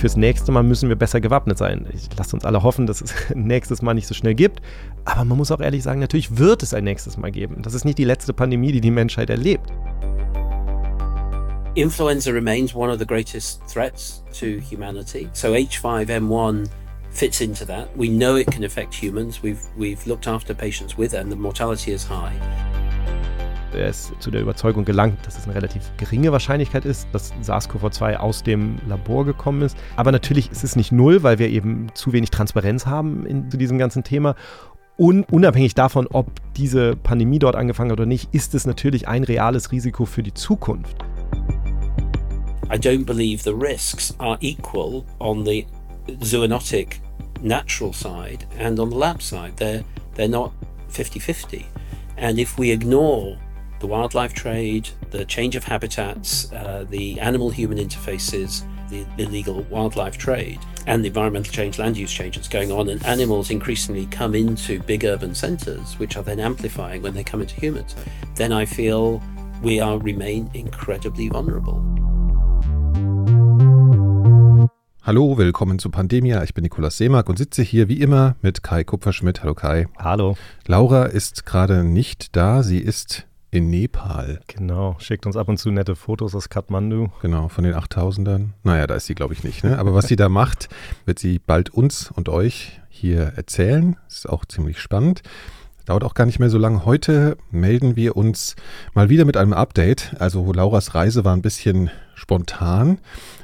fürs nächste Mal müssen wir besser gewappnet sein. Ich lasse uns alle hoffen, dass es nächstes Mal nicht so schnell gibt. Aber man muss auch ehrlich sagen, natürlich wird es ein nächstes Mal geben. Das ist nicht die letzte Pandemie, die die Menschheit erlebt. Influenza remains one of the greatest threats to humanity. So H5N1 fits into that. We know it can affect humans. We've, we've looked after patients with it and the mortality is high. Er ist zu der Überzeugung gelangt, dass es eine relativ geringe Wahrscheinlichkeit ist, dass SARS-CoV-2 aus dem Labor gekommen ist. Aber natürlich ist es nicht null, weil wir eben zu wenig Transparenz haben in, zu diesem ganzen Thema. Und unabhängig davon, ob diese Pandemie dort angefangen hat oder nicht, ist es natürlich ein reales Risiko für die Zukunft. I don't believe the risks are equal on the zoonotic natural side and on the lab side. They're, they're not 50 50. And if we ignore the wildlife trade, the change of habitats, uh, the animal human interfaces, the illegal wildlife trade, and the environmental change, land use change that's going on, and animals increasingly come into big urban centres, which are then amplifying when they come into humans, then I feel we are remain incredibly vulnerable. Hallo, willkommen zu Pandemia. Ich bin Nikolaus Seemark und sitze hier wie immer mit Kai Kupferschmidt. Hallo Kai. Hallo. Laura ist gerade nicht da. Sie ist in Nepal. Genau, schickt uns ab und zu nette Fotos aus Kathmandu. Genau, von den 8000ern. Naja, da ist sie, glaube ich, nicht. Ne? Aber was sie da macht, wird sie bald uns und euch hier erzählen. Ist auch ziemlich spannend. Dauert auch gar nicht mehr so lange. Heute melden wir uns mal wieder mit einem Update. Also Lauras Reise war ein bisschen spontan.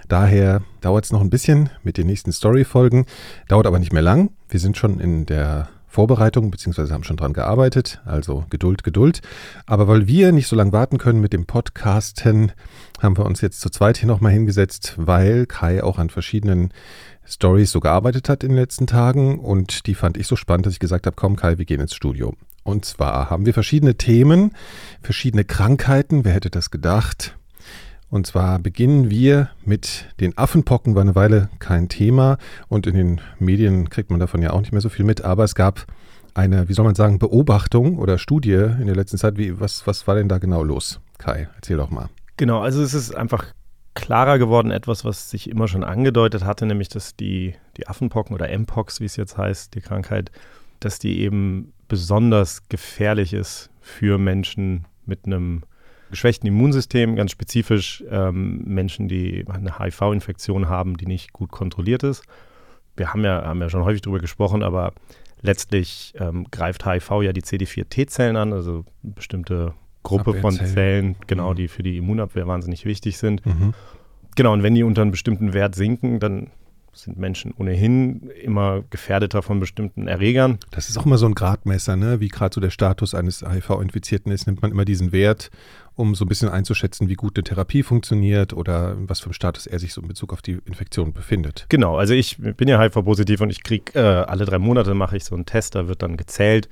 Daher dauert es noch ein bisschen mit den nächsten Story-Folgen. Dauert aber nicht mehr lang. Wir sind schon in der Vorbereitung, beziehungsweise haben schon dran gearbeitet. Also Geduld, Geduld. Aber weil wir nicht so lange warten können mit dem Podcasten, haben wir uns jetzt zu zweit hier nochmal hingesetzt, weil Kai auch an verschiedenen Stories so gearbeitet hat in den letzten Tagen. Und die fand ich so spannend, dass ich gesagt habe, komm Kai, wir gehen ins Studio. Und zwar haben wir verschiedene Themen, verschiedene Krankheiten. Wer hätte das gedacht? Und zwar beginnen wir mit den Affenpocken, war eine Weile kein Thema und in den Medien kriegt man davon ja auch nicht mehr so viel mit, aber es gab eine, wie soll man sagen, Beobachtung oder Studie in der letzten Zeit. Wie, was, was war denn da genau los? Kai, erzähl doch mal. Genau, also es ist einfach klarer geworden, etwas, was sich immer schon angedeutet hatte, nämlich dass die, die Affenpocken oder Mpox, wie es jetzt heißt, die Krankheit, dass die eben besonders gefährlich ist für Menschen mit einem geschwächten Immunsystem, ganz spezifisch ähm, Menschen, die eine HIV-Infektion haben, die nicht gut kontrolliert ist. Wir haben ja, haben ja schon häufig darüber gesprochen, aber letztlich ähm, greift HIV ja die CD4-T-Zellen an, also eine bestimmte Gruppe von Zellen, genau, mhm. die für die Immunabwehr wahnsinnig wichtig sind. Mhm. Genau, und wenn die unter einem bestimmten Wert sinken, dann sind Menschen ohnehin immer gefährdeter von bestimmten Erregern. Das ist auch immer so ein Gradmesser, ne? wie gerade so der Status eines HIV-Infizierten ist, nimmt man immer diesen Wert, um so ein bisschen einzuschätzen, wie gut eine Therapie funktioniert oder was für ein Status er sich so in Bezug auf die Infektion befindet. Genau, also ich bin ja HIV-positiv und ich kriege äh, alle drei Monate mache ich so einen Test, da wird dann gezählt,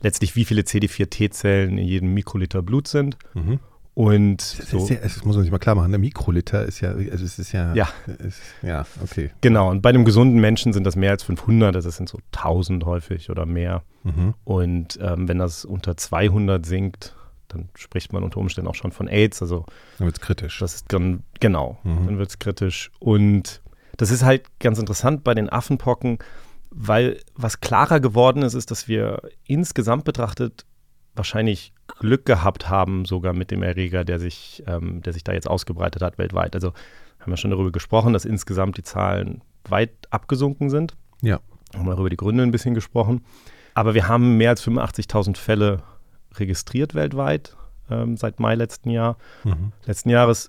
letztlich wie viele CD4-T-Zellen in jedem Mikroliter Blut sind. Mhm. Und so. Ja, das muss man sich mal klar machen. Ein Mikroliter ist ja, also es ist ja, ja, ist, ja, okay. Genau. Und bei einem gesunden Menschen sind das mehr als 500. Das sind so 1000 häufig oder mehr. Mhm. Und ähm, wenn das unter 200 sinkt, dann spricht man unter Umständen auch schon von AIDS. Also dann wird es kritisch. Das ist dann, genau, mhm. dann wird es kritisch. Und das ist halt ganz interessant bei den Affenpocken, weil was klarer geworden ist, ist, dass wir insgesamt betrachtet wahrscheinlich Glück gehabt haben, sogar mit dem Erreger, der sich, ähm, der sich da jetzt ausgebreitet hat weltweit. Also haben wir schon darüber gesprochen, dass insgesamt die Zahlen weit abgesunken sind. Ja. Haben wir über die Gründe ein bisschen gesprochen. Aber wir haben mehr als 85.000 Fälle registriert weltweit ähm, seit Mai letzten Jahr, mhm. letzten Jahres.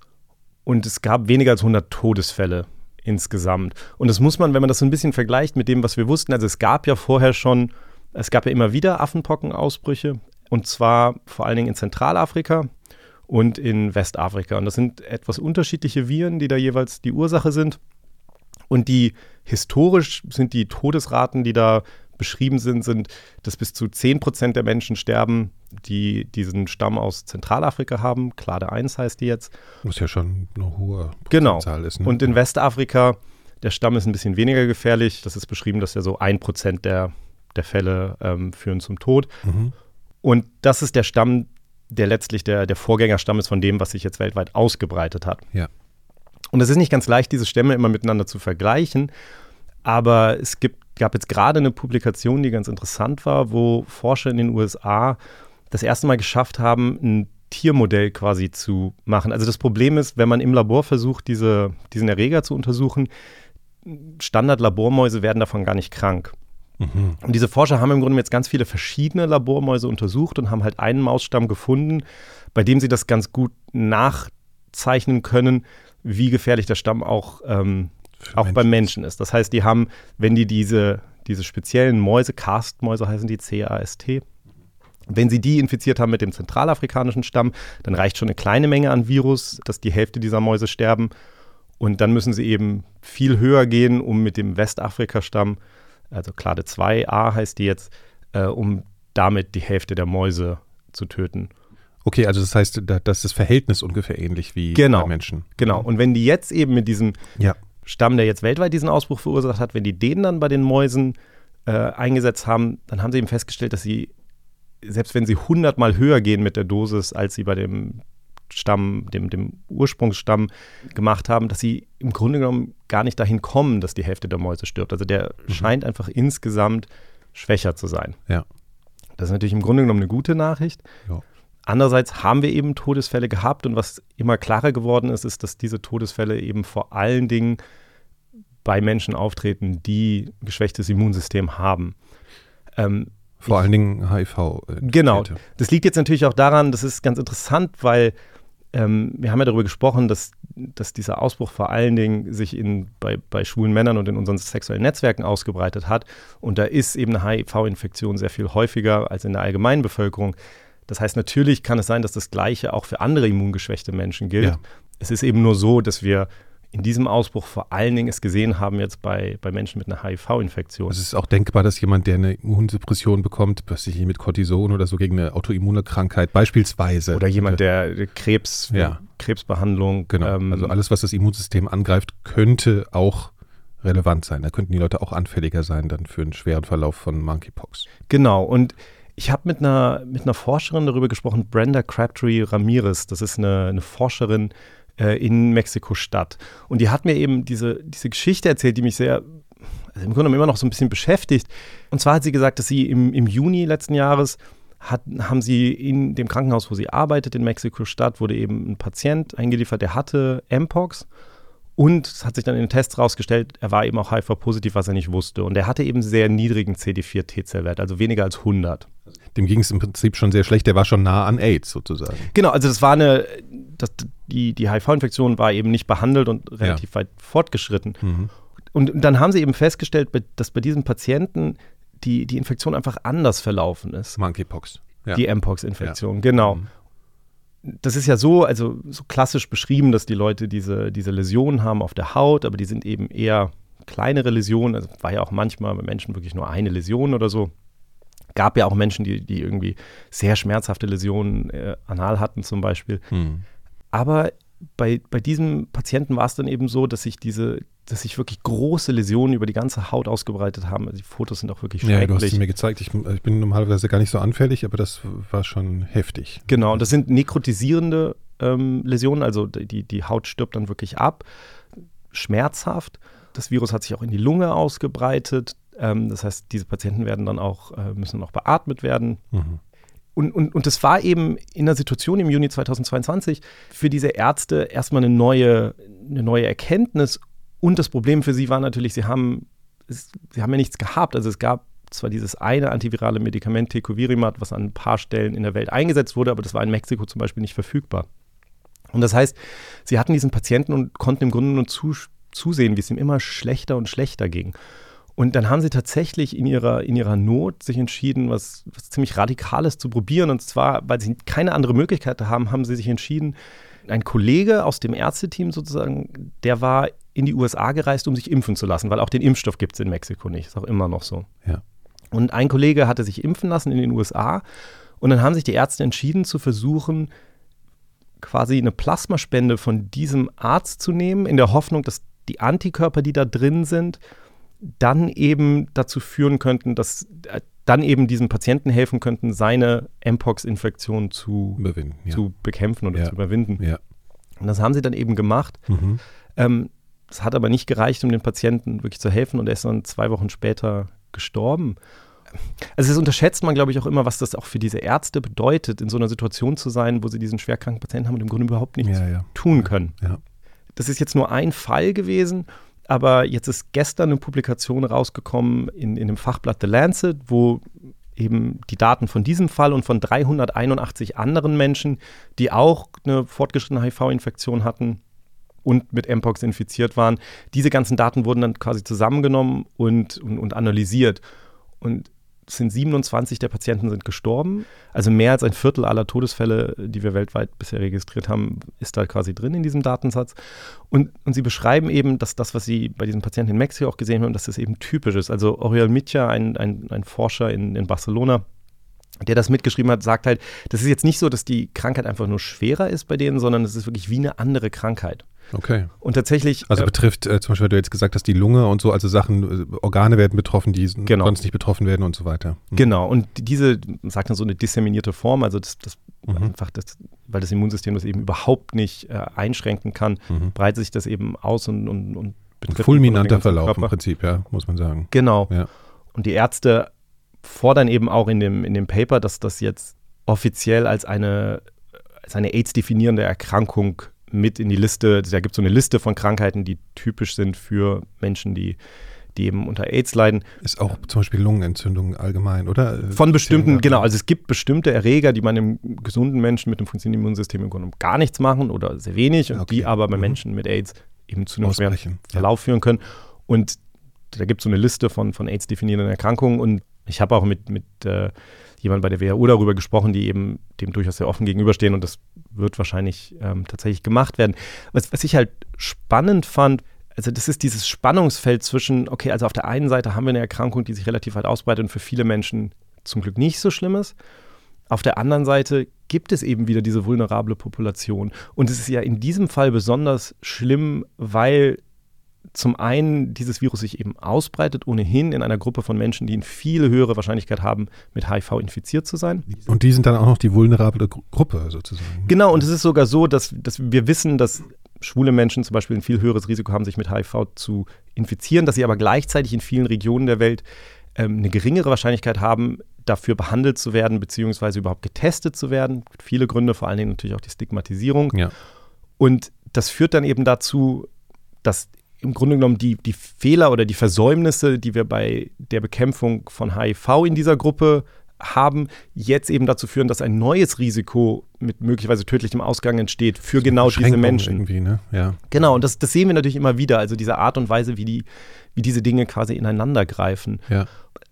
Und es gab weniger als 100 Todesfälle insgesamt. Und das muss man, wenn man das so ein bisschen vergleicht mit dem, was wir wussten, also es gab ja vorher schon, es gab ja immer wieder Affenpockenausbrüche und zwar vor allen Dingen in Zentralafrika und in Westafrika. Und das sind etwas unterschiedliche Viren, die da jeweils die Ursache sind. Und die historisch sind die Todesraten, die da beschrieben sind, sind, dass bis zu 10 Prozent der Menschen sterben, die diesen Stamm aus Zentralafrika haben. Klade 1 heißt die jetzt. Was ja schon eine hohe genau. Prozentzahl ist. Ne? Und in Westafrika, der Stamm ist ein bisschen weniger gefährlich. Das ist beschrieben, dass ja so 1 Prozent der, der Fälle ähm, führen zum Tod. Mhm. Und das ist der Stamm, der letztlich der, der Vorgängerstamm ist von dem, was sich jetzt weltweit ausgebreitet hat. Ja. Und es ist nicht ganz leicht, diese Stämme immer miteinander zu vergleichen. Aber es gibt, gab jetzt gerade eine Publikation, die ganz interessant war, wo Forscher in den USA das erste Mal geschafft haben, ein Tiermodell quasi zu machen. Also das Problem ist, wenn man im Labor versucht, diese, diesen Erreger zu untersuchen, Standard-Labormäuse werden davon gar nicht krank. Mhm. Und diese Forscher haben im Grunde jetzt ganz viele verschiedene Labormäuse untersucht und haben halt einen Mausstamm gefunden, bei dem sie das ganz gut nachzeichnen können, wie gefährlich der Stamm auch, ähm, auch Menschen. beim Menschen ist. Das heißt, die haben, wenn die diese, diese speziellen Mäuse, Castmäuse heißen die, C-A-S-T, wenn sie die infiziert haben mit dem zentralafrikanischen Stamm, dann reicht schon eine kleine Menge an Virus, dass die Hälfte dieser Mäuse sterben. Und dann müssen sie eben viel höher gehen, um mit dem Westafrika-Stamm, also Klade 2a heißt die jetzt, äh, um damit die Hälfte der Mäuse zu töten. Okay, also das heißt, da, das ist das Verhältnis ungefähr ähnlich wie genau, bei Menschen. Genau. Und wenn die jetzt eben mit diesem ja. Stamm, der jetzt weltweit diesen Ausbruch verursacht hat, wenn die den dann bei den Mäusen äh, eingesetzt haben, dann haben sie eben festgestellt, dass sie, selbst wenn sie hundertmal höher gehen mit der Dosis, als sie bei dem Stamm, dem, dem Ursprungsstamm gemacht haben, dass sie im Grunde genommen gar nicht dahin kommen, dass die Hälfte der Mäuse stirbt. Also der mhm. scheint einfach insgesamt schwächer zu sein. Ja. Das ist natürlich im Grunde genommen eine gute Nachricht. Ja. Andererseits haben wir eben Todesfälle gehabt und was immer klarer geworden ist, ist, dass diese Todesfälle eben vor allen Dingen bei Menschen auftreten, die ein geschwächtes Immunsystem haben. Ähm, vor allen Dingen HIV. Äh, genau. Das liegt jetzt natürlich auch daran, das ist ganz interessant, weil ähm, wir haben ja darüber gesprochen, dass, dass dieser Ausbruch vor allen Dingen sich in, bei, bei schwulen Männern und in unseren sexuellen Netzwerken ausgebreitet hat. Und da ist eben eine HIV-Infektion sehr viel häufiger als in der allgemeinen Bevölkerung. Das heißt, natürlich kann es sein, dass das Gleiche auch für andere immungeschwächte Menschen gilt. Ja. Es ist eben nur so, dass wir in diesem Ausbruch vor allen Dingen es gesehen haben jetzt bei, bei Menschen mit einer HIV-Infektion. Es ist auch denkbar, dass jemand, der eine Immunsuppression bekommt, was sich mit Cortison oder so gegen eine autoimmune Krankheit beispielsweise. Oder jemand, der Krebs, ja. Krebsbehandlung. Genau. Ähm, also alles, was das Immunsystem angreift, könnte auch relevant sein. Da könnten die Leute auch anfälliger sein dann für einen schweren Verlauf von Monkeypox. Genau. Und ich habe mit einer, mit einer Forscherin darüber gesprochen, Brenda Crabtree Ramirez. Das ist eine, eine Forscherin, äh, in Mexiko-Stadt. Und die hat mir eben diese, diese Geschichte erzählt, die mich sehr, also im Grunde genommen immer noch so ein bisschen beschäftigt. Und zwar hat sie gesagt, dass sie im, im Juni letzten Jahres hat, haben sie in dem Krankenhaus, wo sie arbeitet, in Mexiko-Stadt, wurde eben ein Patient eingeliefert, der hatte Mpox. Und es hat sich dann in den Tests rausgestellt, er war eben auch HIV-positiv, was er nicht wusste. Und er hatte eben sehr niedrigen CD4-T-Zellwert, also weniger als 100. Dem ging es im Prinzip schon sehr schlecht, der war schon nah an AIDS sozusagen. Genau, also das war eine, das, die, die HIV-Infektion war eben nicht behandelt und relativ ja. weit fortgeschritten. Mhm. Und dann haben sie eben festgestellt, dass bei diesem Patienten die, die Infektion einfach anders verlaufen ist. Monkeypox. Ja. Die Mpox-Infektion, ja. genau. Mhm. Das ist ja so, also so klassisch beschrieben, dass die Leute diese, diese Läsionen haben auf der Haut, aber die sind eben eher kleinere Läsionen. Also war ja auch manchmal bei Menschen wirklich nur eine Läsion oder so. Gab ja auch Menschen, die, die irgendwie sehr schmerzhafte Läsionen äh, anal hatten zum Beispiel. Mhm. Aber bei, bei diesem Patienten war es dann eben so, dass sich diese, dass sich wirklich große Läsionen über die ganze Haut ausgebreitet haben. Also die Fotos sind auch wirklich schrecklich. Ja, du hast sie mir gezeigt. Ich, ich, bin normalerweise gar nicht so anfällig, aber das war schon heftig. Genau, und das sind nekrotisierende ähm, Läsionen, also die, die Haut stirbt dann wirklich ab, schmerzhaft. Das Virus hat sich auch in die Lunge ausgebreitet. Ähm, das heißt, diese Patienten werden dann auch, äh, müssen auch beatmet werden. Mhm. Und, und, und das war eben in der Situation im Juni 2022 für diese Ärzte erstmal eine neue, eine neue Erkenntnis. Und das Problem für sie war natürlich, sie haben, sie haben ja nichts gehabt. Also es gab zwar dieses eine antivirale Medikament Tecovirimat, was an ein paar Stellen in der Welt eingesetzt wurde, aber das war in Mexiko zum Beispiel nicht verfügbar. Und das heißt, sie hatten diesen Patienten und konnten im Grunde nur zu, zusehen, wie es ihm immer schlechter und schlechter ging. Und dann haben sie tatsächlich in ihrer, in ihrer Not sich entschieden, was, was ziemlich Radikales zu probieren. Und zwar, weil sie keine andere Möglichkeit haben, haben sie sich entschieden, ein Kollege aus dem Ärzteteam sozusagen, der war in die USA gereist, um sich impfen zu lassen, weil auch den Impfstoff gibt es in Mexiko nicht. Ist auch immer noch so. Ja. Und ein Kollege hatte sich impfen lassen in den USA. Und dann haben sich die Ärzte entschieden, zu versuchen, quasi eine Plasmaspende von diesem Arzt zu nehmen, in der Hoffnung, dass die Antikörper, die da drin sind, dann eben dazu führen könnten, dass äh, dann eben diesem Patienten helfen könnten, seine Mpox-Infektion zu, ja. zu bekämpfen oder ja. zu überwinden. Ja. Und das haben sie dann eben gemacht. Mhm. Ähm, es hat aber nicht gereicht, um den Patienten wirklich zu helfen und er ist dann zwei Wochen später gestorben. Also das unterschätzt man, glaube ich, auch immer, was das auch für diese Ärzte bedeutet, in so einer Situation zu sein, wo sie diesen schwerkranken Patienten haben und im Grunde überhaupt nichts tun können. Das ist jetzt nur ein Fall gewesen, aber jetzt ist gestern eine Publikation rausgekommen in, in dem Fachblatt The Lancet, wo eben die Daten von diesem Fall und von 381 anderen Menschen, die auch eine fortgeschrittene HIV-Infektion hatten und mit Mpox infiziert waren, diese ganzen Daten wurden dann quasi zusammengenommen und, und, und analysiert. Und sind 27 der Patienten sind gestorben. Also mehr als ein Viertel aller Todesfälle, die wir weltweit bisher registriert haben, ist da quasi drin in diesem Datensatz. Und, und sie beschreiben eben, dass das, was sie bei diesen Patienten in Mexiko auch gesehen haben, dass das eben typisch ist. Also Oriol Mitja, ein, ein, ein Forscher in, in Barcelona, der das mitgeschrieben hat, sagt halt, das ist jetzt nicht so, dass die Krankheit einfach nur schwerer ist bei denen, sondern es ist wirklich wie eine andere Krankheit. Okay. Und tatsächlich. Also äh, betrifft äh, zum Beispiel, weil du jetzt gesagt hast, die Lunge und so, also Sachen, äh, Organe werden betroffen, die Genau. sonst nicht betroffen werden und so weiter. Mhm. Genau, und diese, man sagt dann so eine disseminierte Form, also das, das Mhm. einfach, das, weil das Immunsystem das eben überhaupt nicht äh, einschränken kann, Mhm. breitet sich das eben aus und, und, und Ein betrifft den fulminanter Verlauf im Körper. Prinzip, ja, muss man sagen. Genau. Ja. Und die Ärzte fordern eben auch in dem, in dem Paper, dass das jetzt offiziell als eine, als eine AIDS-definierende Erkrankung mit in die Liste, da gibt es so eine Liste von Krankheiten, die typisch sind für Menschen, die, die eben unter AIDS leiden. Ist auch zum Beispiel Lungenentzündung allgemein, oder? Von bestimmten, genau, also es gibt bestimmte Erreger, die man im gesunden Menschen mit einem funktionierenden Immunsystem im Grunde genommen gar nichts machen oder sehr wenig und Okay. die aber bei Mhm. Menschen mit AIDS eben zu einem schweren Ausbrechen. Ja. Verlauf führen können. Und da gibt es so eine Liste von, von AIDS-definierenden Erkrankungen und ich habe auch mit, mit äh, jemandem bei der WHO darüber gesprochen, die eben dem durchaus sehr offen gegenüberstehen und das wird wahrscheinlich ähm, tatsächlich gemacht werden. Was, was ich halt spannend fand, also das ist dieses Spannungsfeld zwischen, okay, also auf der einen Seite haben wir eine Erkrankung, die sich relativ weit ausbreitet und für viele Menschen zum Glück nicht so schlimm ist. Auf der anderen Seite gibt es eben wieder diese vulnerable Population. Und es ist ja in diesem Fall besonders schlimm, weil zum einen dieses Virus sich eben ausbreitet, ohnehin in einer Gruppe von Menschen, die eine viel höhere Wahrscheinlichkeit haben, mit HIV infiziert zu sein. Und die sind dann auch noch die vulnerable Gru Gruppe sozusagen. Genau, und es ist sogar so, dass, dass wir wissen, dass schwule Menschen zum Beispiel ein viel höheres Risiko haben, sich mit HIV zu infizieren, dass sie aber gleichzeitig in vielen Regionen der Welt ähm, eine geringere Wahrscheinlichkeit haben, dafür behandelt zu werden, beziehungsweise überhaupt getestet zu werden. Viele Gründe, vor allen Dingen natürlich auch die Stigmatisierung. Ja. Und das führt dann eben dazu, dass im Grunde genommen die, die Fehler oder die Versäumnisse, die wir bei der Bekämpfung von HIV in dieser Gruppe haben, jetzt eben dazu führen, dass ein neues Risiko mit möglicherweise tödlichem Ausgang entsteht für genau diese Menschen. Irgendwie, ne? Ja. Genau, und das, das sehen wir natürlich immer wieder, also diese Art und Weise, wie, die, wie diese Dinge quasi ineinander greifen. Ja.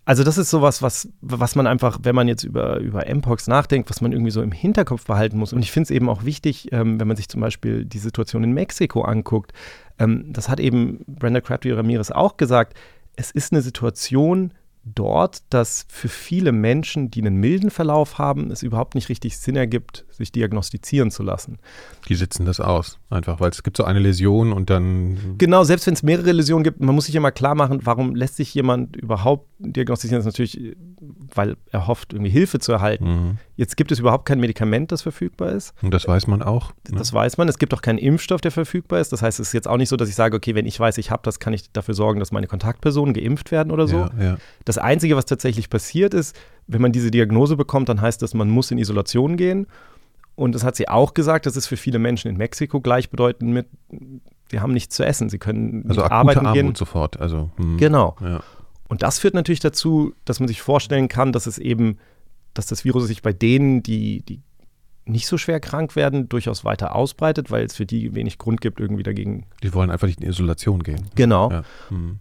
Also das ist sowas, was, was man einfach, wenn man jetzt über, über Mpox nachdenkt, was man irgendwie so im Hinterkopf behalten muss. Und ich finde es eben auch wichtig, ähm, wenn man sich zum Beispiel die Situation in Mexiko anguckt. Ähm, das hat eben Brenda Crabtree Ramirez auch gesagt. Es ist eine Situation dort, dass für viele Menschen, die einen milden Verlauf haben, es überhaupt nicht richtig Sinn ergibt, sich diagnostizieren zu lassen. Die sitzen das aus, einfach, weil es gibt so eine Läsion und dann. Genau, selbst wenn es mehrere Läsionen gibt, man muss sich immer klar machen, warum lässt sich jemand überhaupt diagnostizieren? Das ist natürlich, weil er hofft, irgendwie Hilfe zu erhalten. Mhm. Jetzt gibt es überhaupt kein Medikament, das verfügbar ist. Und das weiß man auch. ne? Das weiß man. Es gibt auch keinen Impfstoff, der verfügbar ist. Das heißt, es ist jetzt auch nicht so, dass ich sage, okay, wenn ich weiß, ich habe das, kann ich dafür sorgen, dass meine Kontaktpersonen geimpft werden oder so. Ja, ja. Das Einzige, was tatsächlich passiert ist, wenn man diese Diagnose bekommt, dann heißt das, man muss in Isolation gehen. Und das hat sie auch gesagt, das ist für viele Menschen in Mexiko gleichbedeutend mit, sie haben nichts zu essen, sie können Also nicht arbeiten Armut gehen. sofort. Also, hm. Genau. Ja. Und das führt natürlich dazu, dass man sich vorstellen kann, dass es eben, dass das Virus sich bei denen, die, die nicht so schwer krank werden, durchaus weiter ausbreitet, weil es für die wenig Grund gibt, irgendwie dagegen. Die wollen einfach nicht in Isolation gehen. Genau. Ja. Hm.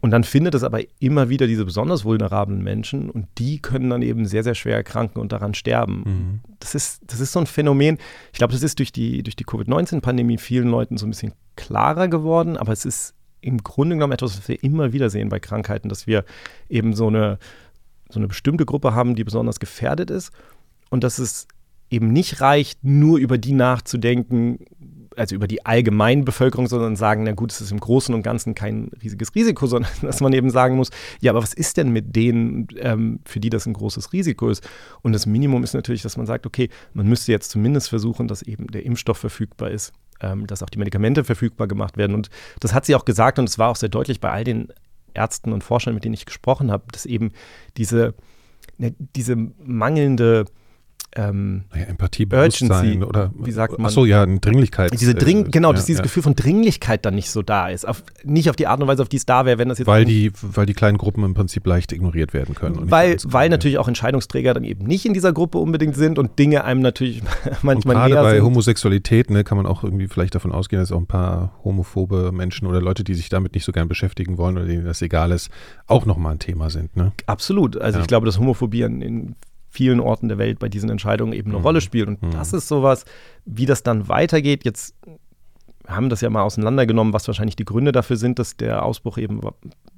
Und dann findet es aber immer wieder diese besonders vulnerablen Menschen und die können dann eben sehr, sehr schwer erkranken und daran sterben. Mhm. Das, ist, das ist so ein Phänomen. Ich glaube, das ist durch die, durch die Covid-19-Pandemie vielen Leuten so ein bisschen klarer geworden, aber es ist im Grunde genommen etwas, was wir immer wieder sehen bei Krankheiten, dass wir eben so eine, so eine bestimmte Gruppe haben, die besonders gefährdet ist und dass es eben nicht reicht, nur über die nachzudenken, also über die allgemeine Bevölkerung, sondern sagen, na gut, es ist im Großen und Ganzen kein riesiges Risiko, sondern dass man eben sagen muss, ja, aber was ist denn mit denen, ähm, für die das ein großes Risiko ist? Und das Minimum ist natürlich, dass man sagt, okay, man müsste jetzt zumindest versuchen, dass eben der Impfstoff verfügbar ist. ähm, dass auch die Medikamente verfügbar gemacht werden. Und das hat sie auch gesagt und es war auch sehr deutlich bei all den Ärzten und Forschern, mit denen ich gesprochen habe, dass eben diese, ne, diese mangelnde ähm, naja, Empathie, Urgency, oder wie sagt man? Achso, ja, eine Dringlichkeit. Diese Dring, äh, genau, ja, dass dieses ja. Gefühl von Dringlichkeit dann nicht so da ist. Auf, nicht auf die Art und Weise, auf die es da wäre, wenn das jetzt. Weil die, weil die kleinen Gruppen im Prinzip leicht ignoriert werden können. Weil, weil natürlich auch Entscheidungsträger dann eben nicht in dieser Gruppe unbedingt sind und Dinge einem natürlich manchmal und Gerade bei sind. Homosexualität ne, kann man auch irgendwie vielleicht davon ausgehen, dass auch ein paar homophobe Menschen oder Leute, die sich damit nicht so gern beschäftigen wollen oder denen das egal ist, auch nochmal ein Thema sind. Ne? Absolut. Also ja. ich glaube, dass Homophobie in vielen Orten der Welt bei diesen Entscheidungen eben eine mhm. Rolle spielt. Und mhm. das ist sowas, wie das dann weitergeht. Jetzt haben das ja mal auseinandergenommen, was wahrscheinlich die Gründe dafür sind, dass der Ausbruch eben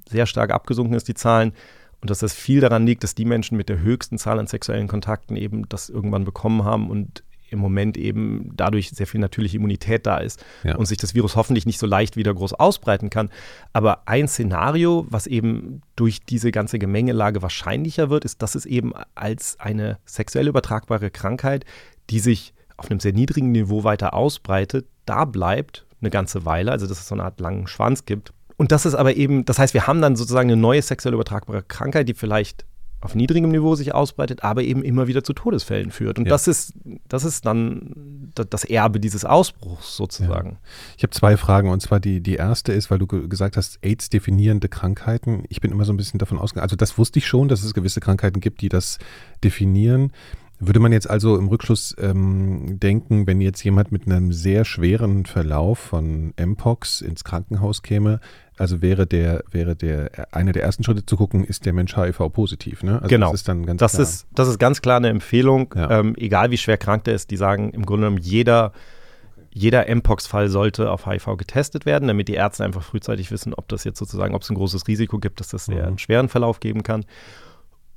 sehr stark abgesunken ist, die Zahlen. Und dass das viel daran liegt, dass die Menschen mit der höchsten Zahl an sexuellen Kontakten eben das irgendwann bekommen haben und im Moment eben dadurch sehr viel natürliche Immunität da ist ja. und sich das Virus hoffentlich nicht so leicht wieder groß ausbreiten kann. Aber ein Szenario, was eben durch diese ganze Gemengelage wahrscheinlicher wird, ist, dass es eben als eine sexuell übertragbare Krankheit, die sich auf einem sehr niedrigen Niveau weiter ausbreitet, da bleibt eine ganze Weile, also dass es so eine Art langen Schwanz gibt. Und das ist aber eben, das heißt, wir haben dann sozusagen eine neue sexuell übertragbare Krankheit, die vielleicht auf niedrigem Niveau sich ausbreitet, aber eben immer wieder zu Todesfällen führt. Und ja. das ist, das ist dann das Erbe dieses Ausbruchs sozusagen. Ja. Ich habe zwei Fragen und zwar die, die erste ist, weil du gesagt hast, AIDS definierende Krankheiten. Ich bin immer so ein bisschen davon ausgegangen, also das wusste ich schon, dass es gewisse Krankheiten gibt, die das definieren. Würde man jetzt also im Rückschluss ähm, denken, wenn jetzt jemand mit einem sehr schweren Verlauf von Mpox ins Krankenhaus käme, also wäre der, wäre der, einer der ersten Schritte zu gucken, ist der Mensch HIV-positiv, ne? Also genau. Das ist dann ganz das klar. Ist, das ist ganz klar eine Empfehlung, ja. ähm, egal wie schwer krank der ist, die sagen im Grunde genommen, jeder, jeder Mpox-Fall sollte auf HIV getestet werden, damit die Ärzte einfach frühzeitig wissen, ob das jetzt sozusagen, ob es ein großes Risiko gibt, dass das mhm. einen schweren Verlauf geben kann.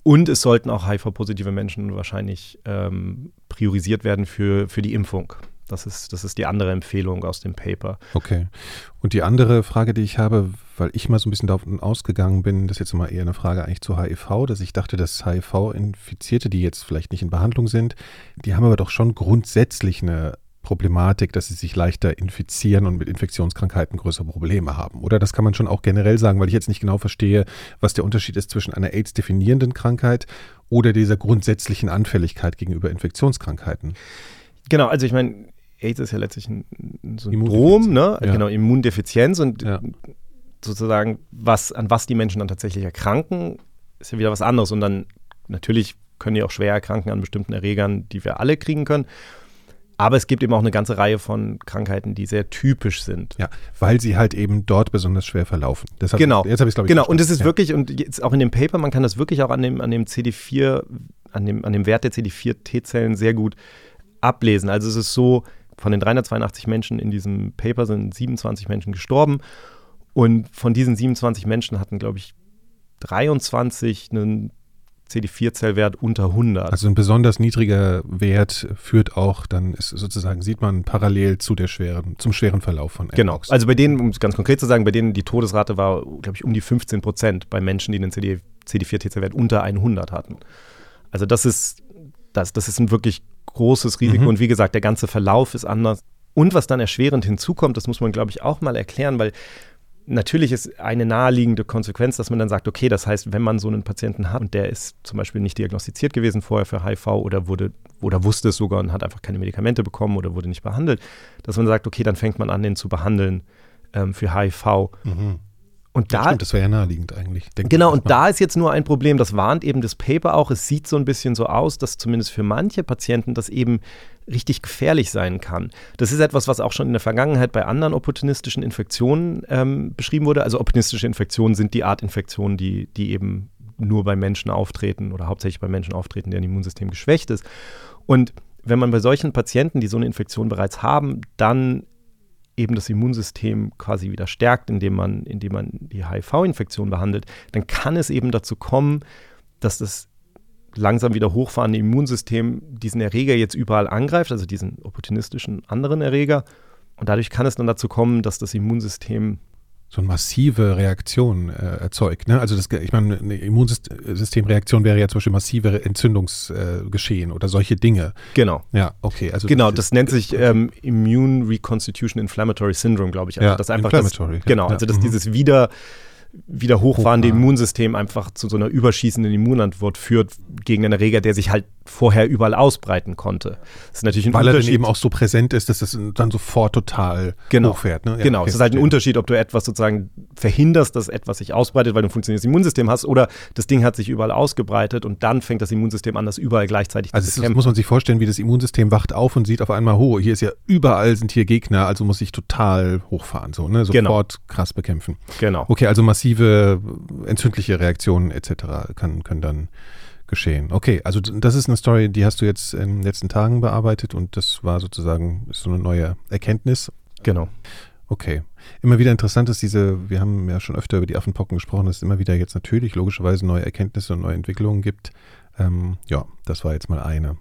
Und es sollten auch HIV-positive Menschen wahrscheinlich ähm, priorisiert werden für, für die Impfung. Das ist, das ist die andere Empfehlung aus dem Paper. Okay. Und die andere Frage, die ich habe, weil ich mal so ein bisschen davon ausgegangen bin, das ist jetzt mal eher eine Frage eigentlich zu HIV, dass ich dachte, dass HIV-Infizierte, die jetzt vielleicht nicht in Behandlung sind, die haben aber doch schon grundsätzlich eine Problematik, dass sie sich leichter infizieren und mit Infektionskrankheiten größere Probleme haben. Oder das kann man schon auch generell sagen, weil ich jetzt nicht genau verstehe, was der Unterschied ist zwischen einer AIDS-definierenden Krankheit oder dieser grundsätzlichen Anfälligkeit gegenüber Infektionskrankheiten. Genau, also ich meine, AIDS ist ja letztlich ein Syndrom, ne? Ja. Genau, Immundefizienz und ja. sozusagen, was, an was die Menschen dann tatsächlich erkranken, ist ja wieder was anderes. Und dann natürlich können die auch schwer erkranken an bestimmten Erregern, die wir alle kriegen können. Aber es gibt eben auch eine ganze Reihe von Krankheiten, die sehr typisch sind. Ja, weil sie halt eben dort besonders schwer verlaufen. Deshalb, genau. Jetzt habe ich glaube ich Genau, und es ist ja. wirklich, und jetzt auch in dem Paper, man kann das wirklich auch an dem, an dem CD4, an dem, an dem Wert der CD4-T-Zellen sehr gut ablesen. Also es ist so, von den 382 Menschen in diesem Paper sind 27 Menschen gestorben. Und von diesen 27 Menschen hatten, glaube ich, 23 einen CD4-Zellwert unter 100. Also ein besonders niedriger Wert führt auch, dann ist sozusagen, sieht man parallel zu der schweren, zum schweren Verlauf von Mpox. Genau. Also bei denen, um es ganz konkret zu sagen, bei denen die Todesrate war, glaube ich, um die 15 Prozent bei Menschen, die einen CD, CD4-T-Zellwert unter 100 hatten. Also das ist, das, das ist ein wirklich großes Risiko. Mhm. Und wie gesagt, der ganze Verlauf ist anders. Und was dann erschwerend hinzukommt, das muss man, glaube ich, auch mal erklären, weil natürlich ist eine naheliegende Konsequenz, dass man dann sagt, okay, das heißt, wenn man so einen Patienten hat und der ist zum Beispiel nicht diagnostiziert gewesen vorher für HIV oder wurde oder wusste es sogar und hat einfach keine Medikamente bekommen oder wurde nicht behandelt, dass man sagt, okay, dann fängt man an, den zu behandeln ähm, für HIV. Mhm. Und da, stimmt, das wäre ja naheliegend eigentlich. Genau, und da ist jetzt nur ein Problem, das warnt eben das Paper auch. Es sieht so ein bisschen so aus, dass zumindest für manche Patienten das eben richtig gefährlich sein kann. Das ist etwas, was auch schon in der Vergangenheit bei anderen opportunistischen Infektionen ähm, beschrieben wurde. Also opportunistische Infektionen sind die Art Infektionen, die, die eben nur bei Menschen auftreten oder hauptsächlich bei Menschen auftreten, deren Immunsystem geschwächt ist. Und wenn man bei solchen Patienten, die so eine Infektion bereits haben, dann eben das Immunsystem quasi wieder stärkt, indem man, indem man die HIV-Infektion behandelt, dann kann es eben dazu kommen, dass das langsam wieder hochfahrende Immunsystem diesen Erreger jetzt überall angreift, also diesen opportunistischen anderen Erreger. Und dadurch kann es dann dazu kommen, dass das Immunsystem so eine massive Reaktion äh, erzeugt. Ne? Also das, ich meine, eine Immunsystemreaktion wäre ja zum Beispiel massive Entzündungsgeschehen äh, oder solche Dinge. Genau. Ja, okay. Also genau, das nennt sich ähm, Immune Reconstitution Inflammatory Syndrome, glaube ich. Also ja, das einfach inflammatory. Das, genau, also dass mhm. dieses wieder wieder hochfahrende Immunsystem einfach zu so einer überschießenden Immunantwort führt gegen einen Erreger, der sich halt vorher überall ausbreiten konnte. Das ist natürlich ein Weil er dann eben auch so präsent ist, dass es dann sofort total genau. hochfährt. Ne? Ja, genau, okay, es ist halt ein Unterschied, ob du etwas sozusagen verhinderst, dass etwas sich ausbreitet, weil du ein funktionierendes Immunsystem hast, oder das Ding hat sich überall ausgebreitet und dann fängt das Immunsystem an, das überall gleichzeitig also zu bekämpfen. Also muss man sich vorstellen, wie das Immunsystem wacht auf und sieht auf einmal, ho, hier ist ja überall sind hier Gegner, also muss ich total hochfahren, so, ne? Genau. sofort genau. krass bekämpfen. Genau. Okay, also massive entzündliche Reaktionen etc. Kann, können dann geschehen. Okay, also das ist eine Story, die hast du jetzt in den letzten Tagen bearbeitet und das war sozusagen so eine neue Erkenntnis. Genau. Okay. Immer wieder interessant ist diese, wir haben ja schon öfter über die Affenpocken gesprochen, dass es immer wieder jetzt natürlich logischerweise neue Erkenntnisse und neue Entwicklungen gibt. Ähm, ja, das war jetzt mal eine.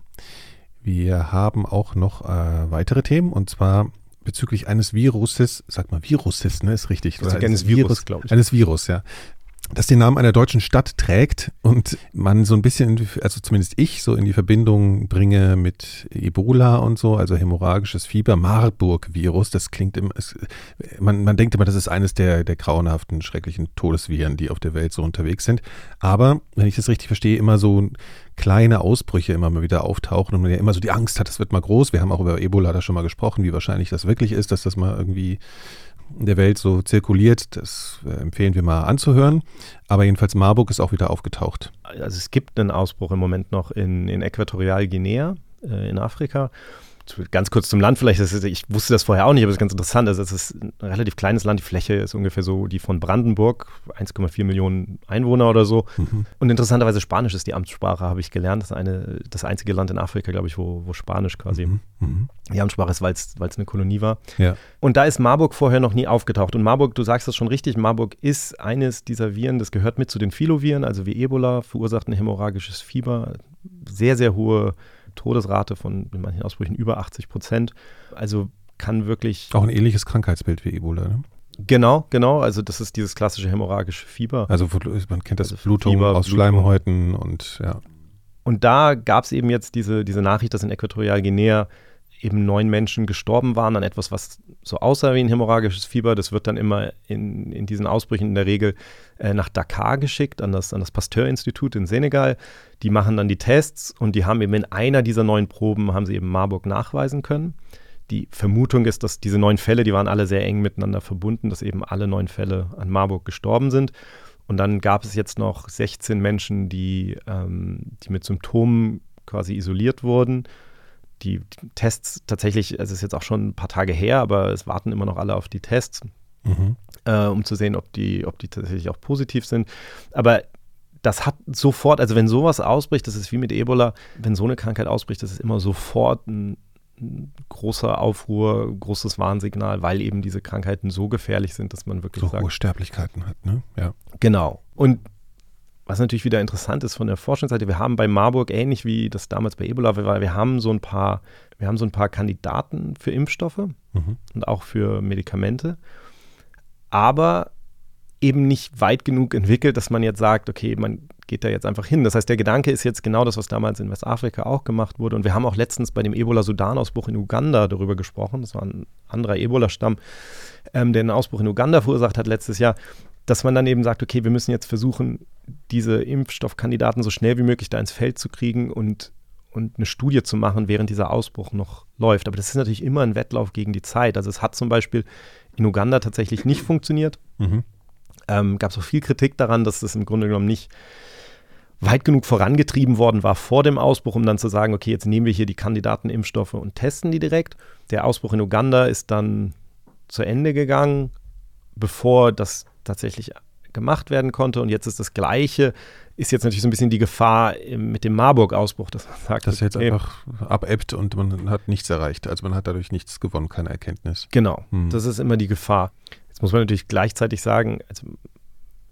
Wir haben auch noch äh, weitere Themen und zwar bezüglich eines Viruses, sag mal Viruses, ne, ist richtig. Ist eines Virus, glaube ich. Eines Virus, ja das den Namen einer deutschen Stadt trägt und man so ein bisschen, also zumindest ich, so in die Verbindung bringe mit Ebola und so, also hämorrhagisches Fieber, Marburg-Virus, das klingt immer, es, man, man denkt immer, das ist eines der, der grauenhaften, schrecklichen Todesviren, die auf der Welt so unterwegs sind. Aber, wenn ich das richtig verstehe, immer so kleine Ausbrüche immer mal wieder auftauchen und man ja immer so die Angst hat, das wird mal groß. Wir haben auch über Ebola da schon mal gesprochen, wie wahrscheinlich das wirklich ist, dass das mal irgendwie der Welt so zirkuliert. Das äh, empfehlen wir mal anzuhören. Aber jedenfalls Marburg ist auch wieder aufgetaucht. Also es gibt einen Ausbruch im Moment noch in, in Äquatorialguinea äh, in Afrika ganz kurz zum Land vielleicht, ist, ich wusste das vorher auch nicht, aber es ist ganz interessant. Also es ist ein relativ kleines Land, die Fläche ist ungefähr so die von Brandenburg, 1,4 Millionen Einwohner oder so. Mhm. Und interessanterweise Spanisch ist die Amtssprache, habe ich gelernt. Das ist eine, das einzige Land in Afrika, glaube ich, wo, wo Spanisch quasi mhm. Mhm. die Amtssprache ist, weil es eine Kolonie war. Ja. Und da ist Marburg vorher noch nie aufgetaucht. Und Marburg, du sagst das schon richtig, Marburg ist eines dieser Viren, das gehört mit zu den Filoviren, also wie Ebola, verursacht ein hämorrhagisches Fieber, sehr, sehr hohe Todesrate von in manchen Ausbrüchen über 80 Prozent. Also kann wirklich. Auch ein ähnliches Krankheitsbild wie Ebola, ne? Genau, genau. Also das ist dieses klassische hämorrhagische Fieber. Also man kennt das also Blutung Fieber, aus Blutung. Schleimhäuten und ja. Und da gab es eben jetzt diese, diese Nachricht, dass in Äquatorialguinea eben neun Menschen gestorben waren an etwas, was so aussah wie ein hämorrhagisches Fieber. Das wird dann immer in, in diesen Ausbrüchen in der Regel äh, nach Dakar geschickt, an das, an das Pasteur-Institut in Senegal. Die machen dann die Tests und die haben eben in einer dieser neun Proben, haben sie eben Marburg nachweisen können. Die Vermutung ist, dass diese neun Fälle, die waren alle sehr eng miteinander verbunden, dass eben alle neun Fälle an Marburg gestorben sind. Und dann gab es jetzt noch 16 Menschen, die, ähm, die mit Symptomen quasi isoliert wurden die Tests tatsächlich, es ist jetzt auch schon ein paar Tage her, aber es warten immer noch alle auf die Tests, mhm. äh, um zu sehen, ob die, ob die tatsächlich auch positiv sind. Aber das hat sofort, also wenn sowas ausbricht, das ist wie mit Ebola, wenn so eine Krankheit ausbricht, das ist immer sofort ein, ein großer Aufruhr, großes Warnsignal, weil eben diese Krankheiten so gefährlich sind, dass man wirklich so sagt, hohe Sterblichkeiten hat, ne? Ja. Genau. Und was natürlich wieder interessant ist von der Forschungsseite, wir haben bei Marburg ähnlich wie das damals bei Ebola war, wir haben so ein paar, wir haben so ein paar Kandidaten für Impfstoffe mhm. und auch für Medikamente, aber eben nicht weit genug entwickelt, dass man jetzt sagt, okay, man geht da jetzt einfach hin. Das heißt, der Gedanke ist jetzt genau das, was damals in Westafrika auch gemacht wurde. Und wir haben auch letztens bei dem Ebola-Sudan-Ausbruch in Uganda darüber gesprochen. Das war ein anderer Ebola-Stamm, ähm, der einen Ausbruch in Uganda verursacht hat letztes Jahr dass man dann eben sagt, okay, wir müssen jetzt versuchen, diese Impfstoffkandidaten so schnell wie möglich da ins Feld zu kriegen und, und eine Studie zu machen, während dieser Ausbruch noch läuft. Aber das ist natürlich immer ein Wettlauf gegen die Zeit. Also es hat zum Beispiel in Uganda tatsächlich nicht funktioniert. Mhm. Ähm, Gab es auch viel Kritik daran, dass das im Grunde genommen nicht weit genug vorangetrieben worden war vor dem Ausbruch, um dann zu sagen, okay, jetzt nehmen wir hier die Kandidatenimpfstoffe und testen die direkt. Der Ausbruch in Uganda ist dann zu Ende gegangen, bevor das tatsächlich gemacht werden konnte. Und jetzt ist das Gleiche, ist jetzt natürlich so ein bisschen die Gefahr mit dem Marburg-Ausbruch, dass man sagt, dass jetzt okay, einfach abebbt und man hat nichts erreicht. Also man hat dadurch nichts gewonnen, keine Erkenntnis. Genau, hm. das ist immer die Gefahr. Jetzt muss man natürlich gleichzeitig sagen, also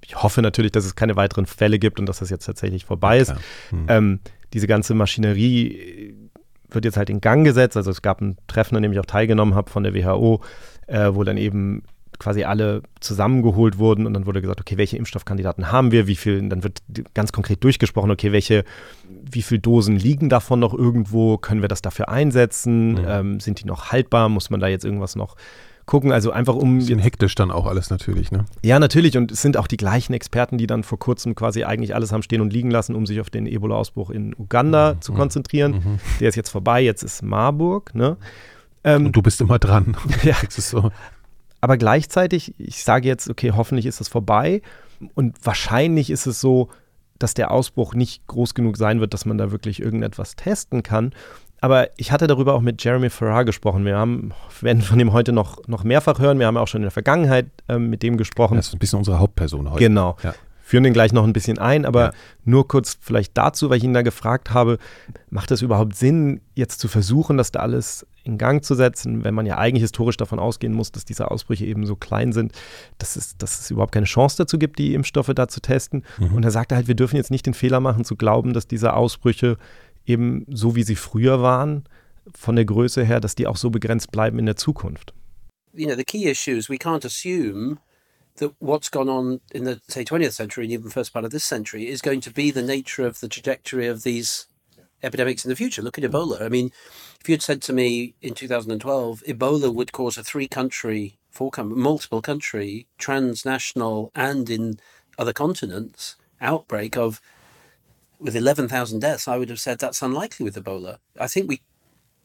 ich hoffe natürlich, dass es keine weiteren Fälle gibt und dass das jetzt tatsächlich vorbei ist. Hm. Ähm, diese ganze Maschinerie wird jetzt halt in Gang gesetzt. Also es gab ein Treffen, an dem ich auch teilgenommen habe von der WHO, äh, wo dann eben quasi alle zusammengeholt wurden und dann wurde gesagt, okay, welche Impfstoffkandidaten haben wir, wie viel, dann wird ganz konkret durchgesprochen, okay, welche, wie viele Dosen liegen davon noch irgendwo, können wir das dafür einsetzen, mhm. ähm, sind die noch haltbar, muss man da jetzt irgendwas noch gucken, also einfach um. Bisschen hektisch dann auch alles natürlich, ne? Ja, natürlich und es sind auch die gleichen Experten, die dann vor kurzem quasi eigentlich alles haben stehen und liegen lassen, um sich auf den Ebola-Ausbruch in Uganda mhm. zu konzentrieren. Mhm. Der ist jetzt vorbei, jetzt ist Marburg, ne? Ähm, und du bist immer dran. ja. So. Aber gleichzeitig, ich sage jetzt, okay, hoffentlich ist es vorbei. Und wahrscheinlich ist es so, dass der Ausbruch nicht groß genug sein wird, dass man da wirklich irgendetwas testen kann. Aber ich hatte darüber auch mit Jeremy Farrar gesprochen. Wir haben, werden von ihm heute noch, noch mehrfach hören. Wir haben auch schon in der Vergangenheit ähm, mit dem gesprochen. Das ist ein bisschen unsere Hauptperson heute. Genau. Ja führen den gleich noch ein bisschen ein, aber ja. nur kurz vielleicht dazu, weil ich ihn da gefragt habe, macht es überhaupt Sinn, jetzt zu versuchen, das da alles in Gang zu setzen, wenn man ja eigentlich historisch davon ausgehen muss, dass diese Ausbrüche eben so klein sind, dass es, dass es überhaupt keine Chance dazu gibt, die Impfstoffe da zu testen. Mhm. Und er sagte halt, wir dürfen jetzt nicht den Fehler machen, zu glauben, dass diese Ausbrüche eben so wie sie früher waren, von der Größe her, dass die auch so begrenzt bleiben in der Zukunft. You know, the key issue is we can't assume that what's gone on in the say 20th century and even first part of this century is going to be the nature of the trajectory of these epidemics in the future. Look at Ebola. I mean, if you'd said to me in 2012, Ebola would cause a three country, four country, multiple country, transnational, and in other continents outbreak of with 11,000 deaths, I would have said that's unlikely with Ebola. I think we,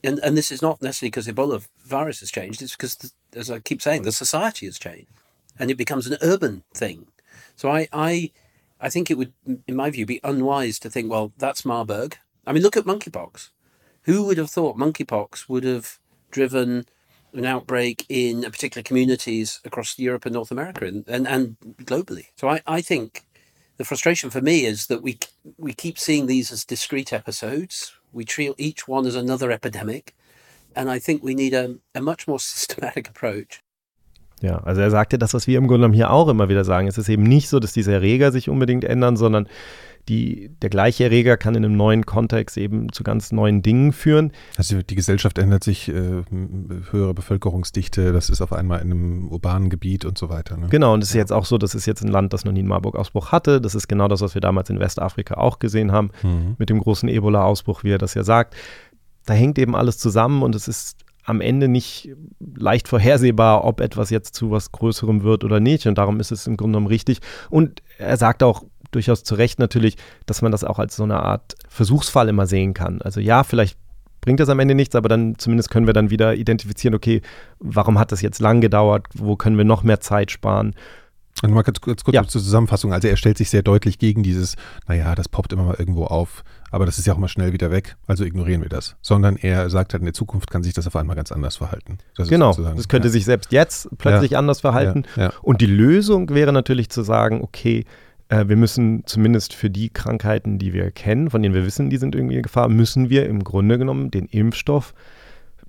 and, and this is not necessarily because Ebola virus has changed, it's because, the, as I keep saying, the society has changed and it becomes an urban thing. So I, I, I think it would, in my view, be unwise to think, well, that's Marburg. I mean, look at monkeypox. Who would have thought monkeypox would have driven an outbreak in particular communities across Europe and North America and, and, and globally? So I, I think the frustration for me is that we we keep seeing these as discrete episodes. We treat each one as another epidemic, and I think we need a, a much more systematic approach. Ja, also er sagte das, was wir im Grunde genommen hier auch immer wieder sagen. Es ist eben nicht so, dass diese Erreger sich unbedingt ändern, sondern die, der gleiche Erreger kann in einem neuen Kontext eben zu ganz neuen Dingen führen. Also die Gesellschaft ändert sich, äh, höhere Bevölkerungsdichte, das ist auf einmal in einem urbanen Gebiet und so weiter. Ne? Genau, und es ist jetzt auch so, das ist jetzt ein Land, das noch nie einen Marburg-Ausbruch hatte. Das ist genau das, was wir damals in Westafrika auch gesehen haben, mhm. mit dem großen Ebola-Ausbruch, wie er das ja sagt. Da hängt eben alles zusammen und es ist am Ende nicht leicht vorhersehbar, ob etwas jetzt zu was Größerem wird oder nicht. Und darum ist es im Grunde genommen richtig. Und er sagt auch durchaus zu Recht natürlich, dass man das auch als so eine Art Versuchsfall immer sehen kann. Also ja, vielleicht bringt das am Ende nichts, aber dann zumindest können wir dann wieder identifizieren, okay, warum hat das jetzt lang gedauert, wo können wir noch mehr Zeit sparen. Und mal kurz, kurz, kurz ja. zur Zusammenfassung. Also er stellt sich sehr deutlich gegen dieses, naja, das poppt immer mal irgendwo auf, aber das ist ja auch mal schnell wieder weg, also ignorieren wir das. Sondern er sagt halt, in der Zukunft kann sich das auf einmal ganz anders verhalten. Das genau, das könnte ja. sich selbst jetzt plötzlich ja. anders verhalten. Und die Lösung wäre natürlich zu sagen, okay, äh, wir müssen zumindest für die Krankheiten, die wir kennen, von denen wir wissen, die sind irgendwie in Gefahr, müssen wir im Grunde genommen den Impfstoff,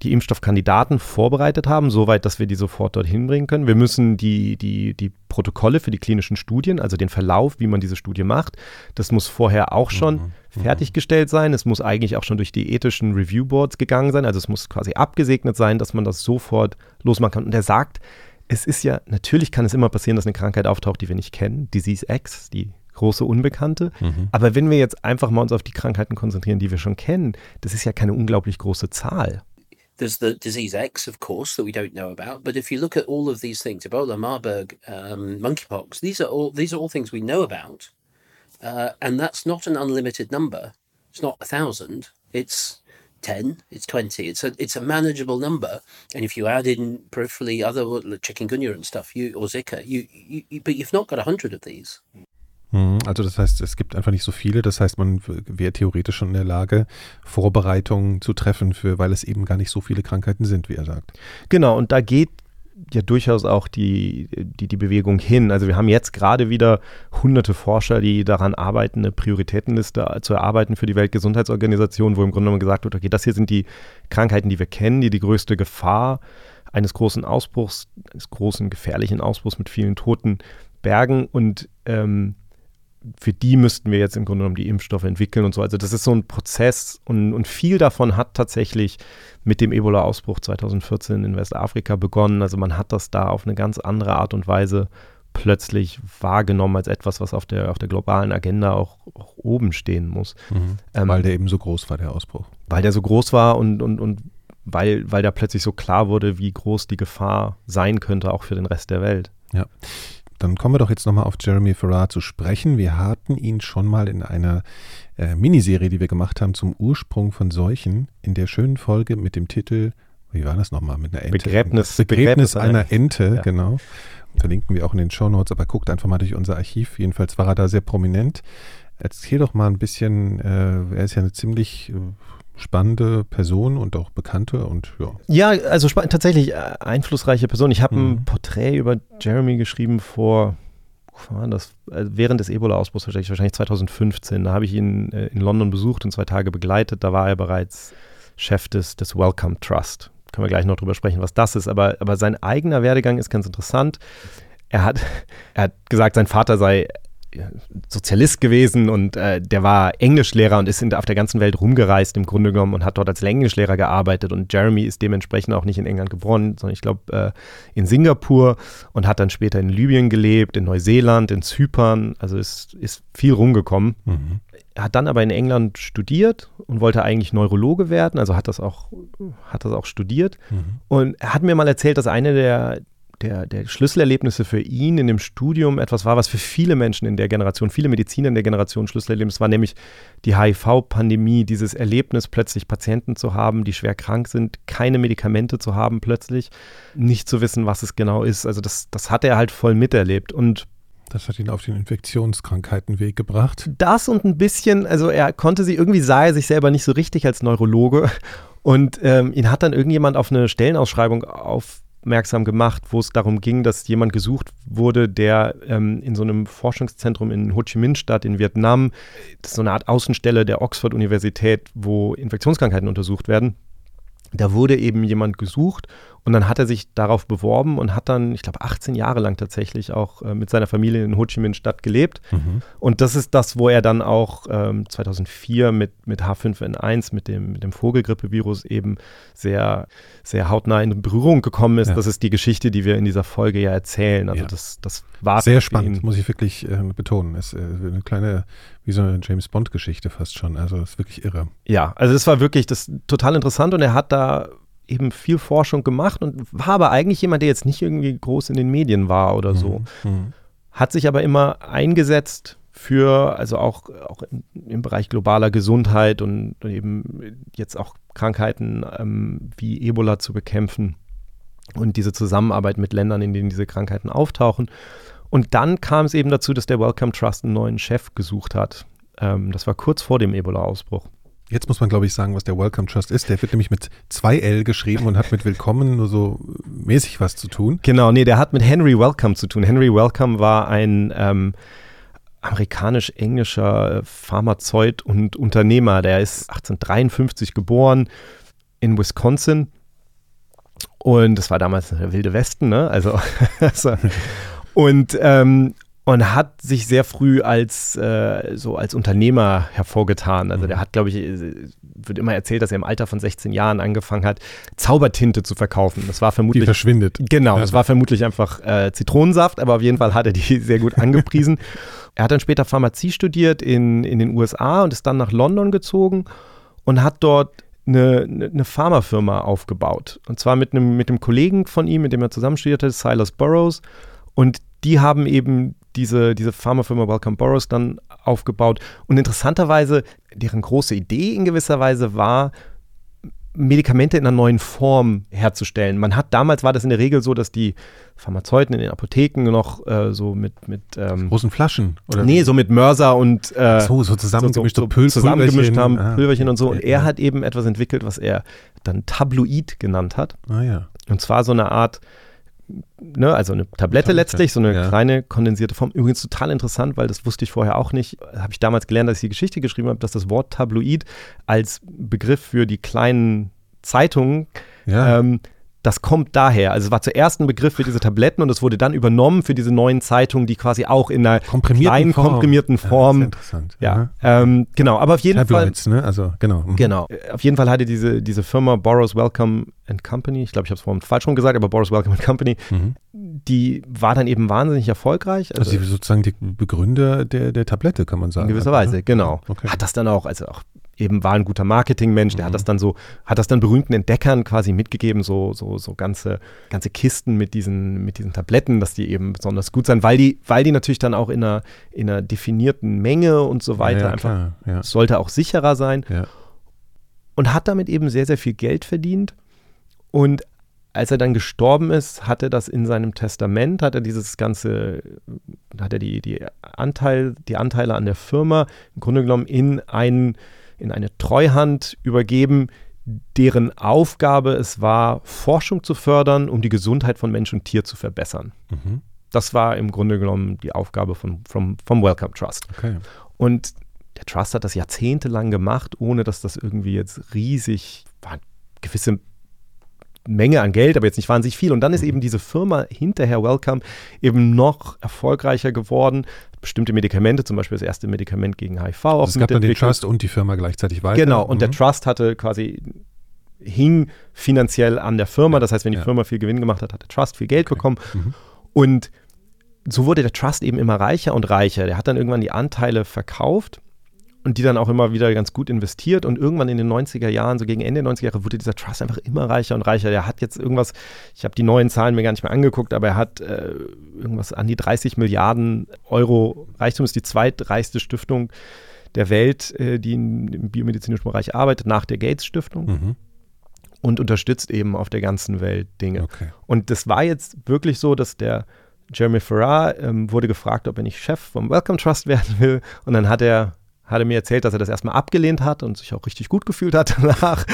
die Impfstoffkandidaten vorbereitet haben, soweit, dass wir die sofort dorthin bringen können. Wir müssen die, die, die Protokolle für die klinischen Studien, also den Verlauf, wie man diese Studie macht, das muss vorher auch schon mhm. mhm. fertiggestellt sein. Es muss eigentlich auch schon durch die ethischen Review Boards gegangen sein. Also es muss quasi abgesegnet sein, dass man das sofort losmachen kann. Und er sagt, es ist ja, natürlich kann es immer passieren, dass eine Krankheit auftaucht, die wir nicht kennen, Disease X, die große Unbekannte. Mhm. Aber wenn wir jetzt einfach mal uns auf die Krankheiten konzentrieren, die wir schon kennen, das ist ja keine unglaublich große Zahl. There's the disease X, of course, that we don't know about. But if you look at all of these things, Ebola, Marburg, um, monkeypox, these are all these are all things we know about, uh, and that's not an unlimited number. It's not a thousand. It's 10, it's 20. It's a it's a manageable number. And if you add in peripherally other like chikungunya and stuff, you or Zika, you, you, you but you've not got a hundred of these. Mhm, also das heißt, es gibt einfach nicht so viele. Das heißt, man wäre theoretisch schon in der Lage, Vorbereitungen zu treffen, für, weil es eben gar nicht so viele Krankheiten sind, wie er sagt. Genau, und da geht ja durchaus auch die, die, die Bewegung hin. Also wir haben jetzt gerade wieder hunderte Forscher, die daran arbeiten, eine Prioritätenliste zu erarbeiten für die Weltgesundheitsorganisation, wo im Grunde genommen gesagt wird, okay, das hier sind die Krankheiten, die wir kennen, die die größte Gefahr eines großen Ausbruchs, eines großen gefährlichen Ausbruchs mit vielen Toten bergen und ähm, für die müssten wir jetzt im Grunde genommen die Impfstoffe entwickeln und so. Also das ist so ein Prozess und, und viel davon hat tatsächlich mit dem Ebola-Ausbruch 2014 in Westafrika begonnen. Also man hat das da auf eine ganz andere Art und Weise plötzlich wahrgenommen als etwas, was auf der, auf der globalen Agenda auch, auch oben stehen muss. Mhm. Ähm, weil der eben so groß war, der Ausbruch. Weil der so groß war und, und, und weil, weil da plötzlich so klar wurde, wie groß die Gefahr sein könnte, auch für den Rest der Welt. Ja. Dann kommen wir doch jetzt nochmal auf Jeremy Farrar zu sprechen. Wir hatten ihn schon mal in einer äh, Miniserie, die wir gemacht haben, zum Ursprung von Seuchen, in der schönen Folge mit dem Titel, wie war das nochmal, mit einer Ente? Begräbnis, Begräbnis, Begräbnis einer Ente, ja. genau. Verlinken wir auch in den Show Notes, aber guckt einfach mal durch unser Archiv. Jedenfalls war er da sehr prominent. Erzähl doch mal ein bisschen, äh, er ist ja eine ziemlich äh, spannende Person und auch bekannte und ja. Ja, also tatsächlich äh, einflussreiche Person. Ich habe mhm. ein Porträt über Jeremy geschrieben vor, das? Also während des Ebola-Ausbruchs wahrscheinlich, wahrscheinlich 2015. Da habe ich ihn äh, in London besucht und zwei Tage begleitet. Da war er bereits Chef des, des Welcome Trust. Können wir gleich noch drüber sprechen, was das ist. Aber, aber sein eigener Werdegang ist ganz interessant. Er hat, er hat gesagt, sein Vater sei Sozialist gewesen und äh, der war Englischlehrer und ist in, auf der ganzen Welt rumgereist im Grunde genommen und hat dort als Englischlehrer gearbeitet. Und Jeremy ist dementsprechend auch nicht in England geboren, sondern ich glaube äh, in Singapur und hat dann später in Libyen gelebt, in Neuseeland, in Zypern. Also ist, ist viel rumgekommen. Mhm. Er hat dann aber in England studiert und wollte eigentlich Neurologe werden, also hat das auch, hat das auch studiert. Mhm. Und er hat mir mal erzählt, dass eine der, der, der Schlüsselerlebnisse für ihn in dem Studium etwas war, was für viele Menschen in der Generation, viele Mediziner in der Generation Schlüsselerlebnis war, nämlich die HIV-Pandemie, dieses Erlebnis, plötzlich Patienten zu haben, die schwer krank sind, keine Medikamente zu haben plötzlich, nicht zu wissen, was es genau ist. Also das, das hat er halt voll miterlebt. Und das hat ihn auf den Infektionskrankheitenweg gebracht. Das und ein bisschen, also er konnte sie, irgendwie sah er sich selber nicht so richtig als Neurologe. Und ähm, ihn hat dann irgendjemand auf eine Stellenausschreibung auf aufmerksam gemacht, wo es darum ging, dass jemand gesucht wurde, der ähm, in so einem Forschungszentrum in Ho Chi Minh-Stadt in Vietnam, das ist so eine Art Außenstelle der Oxford-Universität, wo Infektionskrankheiten untersucht werden. Da wurde eben jemand gesucht und dann hat er sich darauf beworben und hat dann, ich glaube, 18 Jahre lang tatsächlich auch äh, mit seiner Familie in Ho Chi Minh Stadt gelebt. Mhm. Und das ist das, wo er dann auch ähm, 2004 mit, mit H5N1, mit dem, mit dem Vogelgrippevirus eben sehr, sehr hautnah in Berührung gekommen ist. Ja. Das ist die Geschichte, die wir in dieser Folge ja erzählen. Also ja. das, das war sehr spannend, muss ich wirklich äh, betonen. Es ist äh, eine kleine, wie so eine James Bond-Geschichte fast schon. Also es ist wirklich irre. Ja, also das war wirklich das total interessant und er hat da eben viel Forschung gemacht und war aber eigentlich jemand, der jetzt nicht irgendwie groß in den Medien war oder so. Mhm. mhm. Hat sich aber immer eingesetzt für, also auch, auch im, im Bereich globaler Gesundheit und eben jetzt auch Krankheiten ähm, wie Ebola zu bekämpfen und diese Zusammenarbeit mit Ländern, in denen diese Krankheiten auftauchen. Und dann kam es eben dazu, dass der Wellcome Trust einen neuen Chef gesucht hat. Ähm, das war kurz vor dem Ebola-Ausbruch. Jetzt muss man, glaube ich, sagen, was der Welcome Trust ist. Der wird nämlich mit zwei L geschrieben und hat mit Willkommen nur so mäßig was zu tun. Genau, nee, der hat mit Henry Welcome zu tun. Henry Welcome war ein ähm, amerikanisch-englischer Pharmazeut und Unternehmer. Der ist 1853 geboren in Wisconsin. Und das war damals der Wilde Westen, ne? Also, also und ähm, und hat sich sehr früh als äh, so als Unternehmer hervorgetan. Also der mhm. hat, glaube ich, wird immer erzählt, dass er im Alter von 16 Jahren angefangen hat, Zaubertinte zu verkaufen. Das war vermutlich die verschwindet. Genau, das war vermutlich einfach äh, Zitronensaft, aber auf jeden Fall hat er die sehr gut angepriesen. er hat dann später Pharmazie studiert in, in den USA und ist dann nach London gezogen und hat dort eine, eine Pharmafirma aufgebaut. Und zwar mit einem, mit einem Kollegen von ihm, mit dem er zusammen studierte, Silas Burroughs. Und die haben eben diese, diese Pharmafirma Welcome Boros dann aufgebaut. Und interessanterweise, deren große Idee in gewisser Weise war, Medikamente in einer neuen Form herzustellen. Man hat damals war das in der Regel so, dass die Pharmazeuten in den Apotheken noch äh, so mit mit ähm, großen Flaschen oder nee so mit Mörser und äh, so so zusammengemischt so, so, so zusammengemischt haben ah, Pülverchen und so und er hat eben etwas entwickelt, was er dann Tabloid genannt hat. Ah ja. Und zwar so eine Art ne, also eine Tablette letztlich, so eine ja. kleine kondensierte Form. Übrigens total interessant, weil das wusste ich vorher auch nicht. Habe ich damals gelernt, dass ich die Geschichte geschrieben habe, dass das Wort Tabloid als Begriff für die kleinen Zeitungen ja. ähm, das kommt daher. Also es war zuerst ein Begriff für diese Tabletten und es wurde dann übernommen für diese neuen Zeitungen, die quasi auch in einer kleinen, Form. komprimierten Form. Ja, interessant. Ja, ähm, genau. Aber auf jeden Tabloids, Fall. Ne? Also genau. Mhm. Genau. Auf jeden Fall hatte diese, diese Firma Boros Welcome and Company, ich glaube, ich habe es vorhin falsch rum gesagt, aber Boros Welcome and Company, mhm. die war dann eben wahnsinnig erfolgreich. Also, also sozusagen die Begründer der, der Tablette, kann man sagen. In gewisser Weise, genau. Okay. Hat das dann auch, also auch eben war ein guter Marketingmensch, der mhm. hat das dann so, hat das dann berühmten Entdeckern quasi mitgegeben, so, so, so ganze, ganze Kisten mit diesen, mit diesen Tabletten, dass die eben besonders gut sind, weil die, weil die natürlich dann auch in einer, in einer definierten Menge und so weiter ja, ja, einfach, ja. sollte auch sicherer sein. Und hat damit eben sehr, sehr viel Geld verdient. Und als er dann gestorben ist, hat er das in seinem Testament, hat er dieses ganze, hat er die, die, Anteil, die Anteile an der Firma im Grunde genommen in einen in eine Treuhand übergeben, deren Aufgabe es war, Forschung zu fördern, um die Gesundheit von Mensch und Tier zu verbessern. Mhm. Das war im Grunde genommen die Aufgabe von, vom, vom Welcome Trust. Okay. Und der Trust hat das jahrzehntelang gemacht, ohne dass das irgendwie jetzt riesig war. Gewisse Menge an Geld, aber jetzt nicht wahnsinnig viel. Und dann ist mhm. eben diese Firma hinterher Welcome eben noch erfolgreicher geworden. Bestimmte Medikamente, zum Beispiel das erste Medikament gegen HIV. Also es gab dann den Trust und die Firma gleichzeitig weiter. Genau, und mhm. der Trust hatte quasi hing finanziell an der Firma. Das heißt, wenn die ja. Firma viel Gewinn gemacht hat, hat der Trust viel Geld okay. bekommen. Mhm. Und so wurde der Trust eben immer reicher und reicher. Der hat dann irgendwann die Anteile verkauft und die dann auch immer wieder ganz gut investiert. Und irgendwann in den 90er Jahren, so gegen Ende der 90er Jahre, wurde dieser Trust einfach immer reicher und reicher. Der hat jetzt irgendwas, ich habe die neuen Zahlen mir gar nicht mehr angeguckt, aber er hat äh, irgendwas an die 30 Milliarden Euro Reichtum, ist die zweitreichste Stiftung der Welt, äh, die in, im biomedizinischen Bereich arbeitet, nach der Gates Stiftung. Mhm. Und unterstützt eben auf der ganzen Welt Dinge. Okay. Und das war jetzt wirklich so, dass der Jeremy Farrar ähm, wurde gefragt, ob er nicht Chef vom Welcome Trust werden will. Und dann hat er hat er mir erzählt, dass er das erstmal abgelehnt hat und sich auch richtig gut gefühlt hat danach.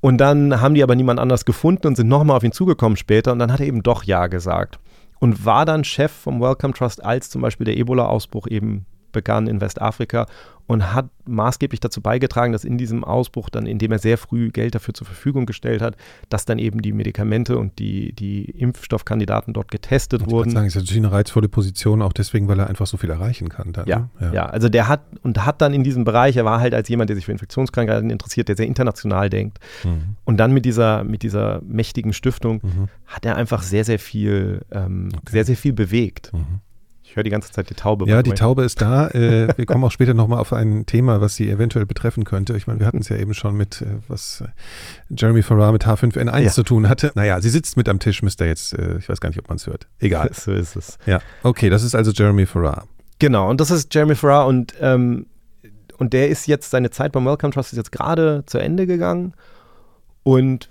Und dann haben die aber niemand anders gefunden und sind nochmal auf ihn zugekommen später und dann hat er eben doch Ja gesagt und war dann Chef vom Welcome Trust, als zum Beispiel der Ebola-Ausbruch eben begann in Westafrika und hat maßgeblich dazu beigetragen, dass in diesem Ausbruch dann, indem er sehr früh Geld dafür zur Verfügung gestellt hat, dass dann eben die Medikamente und die, die Impfstoffkandidaten dort getestet ich wurden. Ich sagen, ist natürlich eine reizvolle Position, auch deswegen, weil er einfach so viel erreichen kann. Dann, ja, ne? ja, ja, also der hat und hat dann in diesem Bereich, er war halt als jemand, der sich für Infektionskrankheiten interessiert, der sehr international denkt. Mhm. Und dann mit dieser, mit dieser mächtigen Stiftung mhm. hat er einfach sehr, sehr viel, ähm, okay. sehr, sehr viel bewegt. Mhm. Ich höre die ganze Zeit die Taube. Ja, die Taube ist da. Äh, wir kommen auch später nochmal auf ein Thema, was sie eventuell betreffen könnte. Ich meine, wir hatten es ja eben schon mit, äh, was äh, Jeremy Farrar mit H5N1 ja. zu tun hatte. Naja, sie sitzt mit am Tisch, müsste jetzt, äh, ich weiß gar nicht, ob man es hört. Egal. so ist es. Ja, okay, das ist also Jeremy Farrar. Genau, und das ist Jeremy Farrar und, ähm, und der ist jetzt, seine Zeit beim Welcome Trust ist jetzt gerade zu Ende gegangen und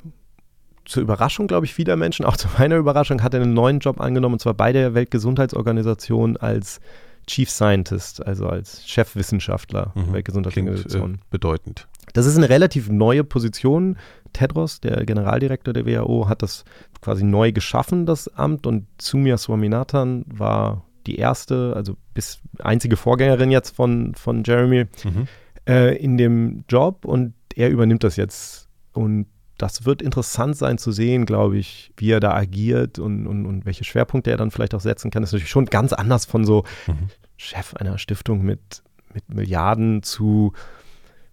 zur Überraschung, glaube ich, vieler Menschen, auch zu meiner Überraschung, hat er einen neuen Job angenommen, und zwar bei der Weltgesundheitsorganisation als Chief Scientist, also als Chefwissenschaftler mhm. Weltgesundheitsorganisation. Klingt, äh, bedeutend. Das ist eine relativ neue Position. Tedros, der Generaldirektor der WHO, hat das quasi neu geschaffen, das Amt, und Sumia Swaminathan war die erste, also bis einzige Vorgängerin jetzt von, von Jeremy mhm. äh, in dem Job und er übernimmt das jetzt. Und das wird interessant sein zu sehen, glaube ich, wie er da agiert und, und, und welche Schwerpunkte er dann vielleicht auch setzen kann. Das ist natürlich schon ganz anders von so mhm. Chef einer Stiftung mit, mit Milliarden zu,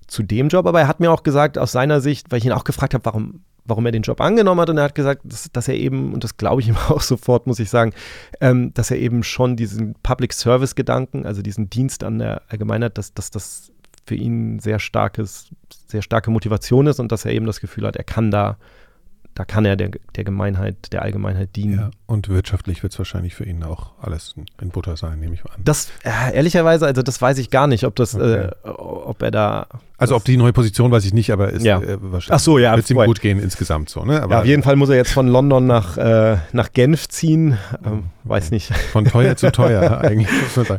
zu dem Job. Aber er hat mir auch gesagt, aus seiner Sicht, weil ich ihn auch gefragt habe, warum, warum er den Job angenommen hat. Und er hat gesagt, dass, dass er eben, und das glaube ich ihm auch sofort, muss ich sagen, ähm, dass er eben schon diesen Public Service Gedanken, also diesen Dienst an der Allgemeinheit, dass, dass das für ihn sehr starkes, sehr starke Motivation ist und dass er eben das Gefühl hat, er kann da, da kann er der, der Gemeinheit, der Allgemeinheit dienen. Ja, und wirtschaftlich wird es wahrscheinlich für ihn auch alles in Butter sein, nehme ich mal an. Das, äh, ehrlicherweise, also das weiß ich gar nicht, ob das, okay. äh, ob er da also ob die neue Position weiß ich nicht, aber ist ja. äh, wahrscheinlich Ach so, ja, wird es ihm gut gehen insgesamt so. Ne? Aber ja, auf jeden Fall muss er jetzt von London nach, äh, nach Genf ziehen. Ähm, weiß nicht. Von teuer zu teuer eigentlich.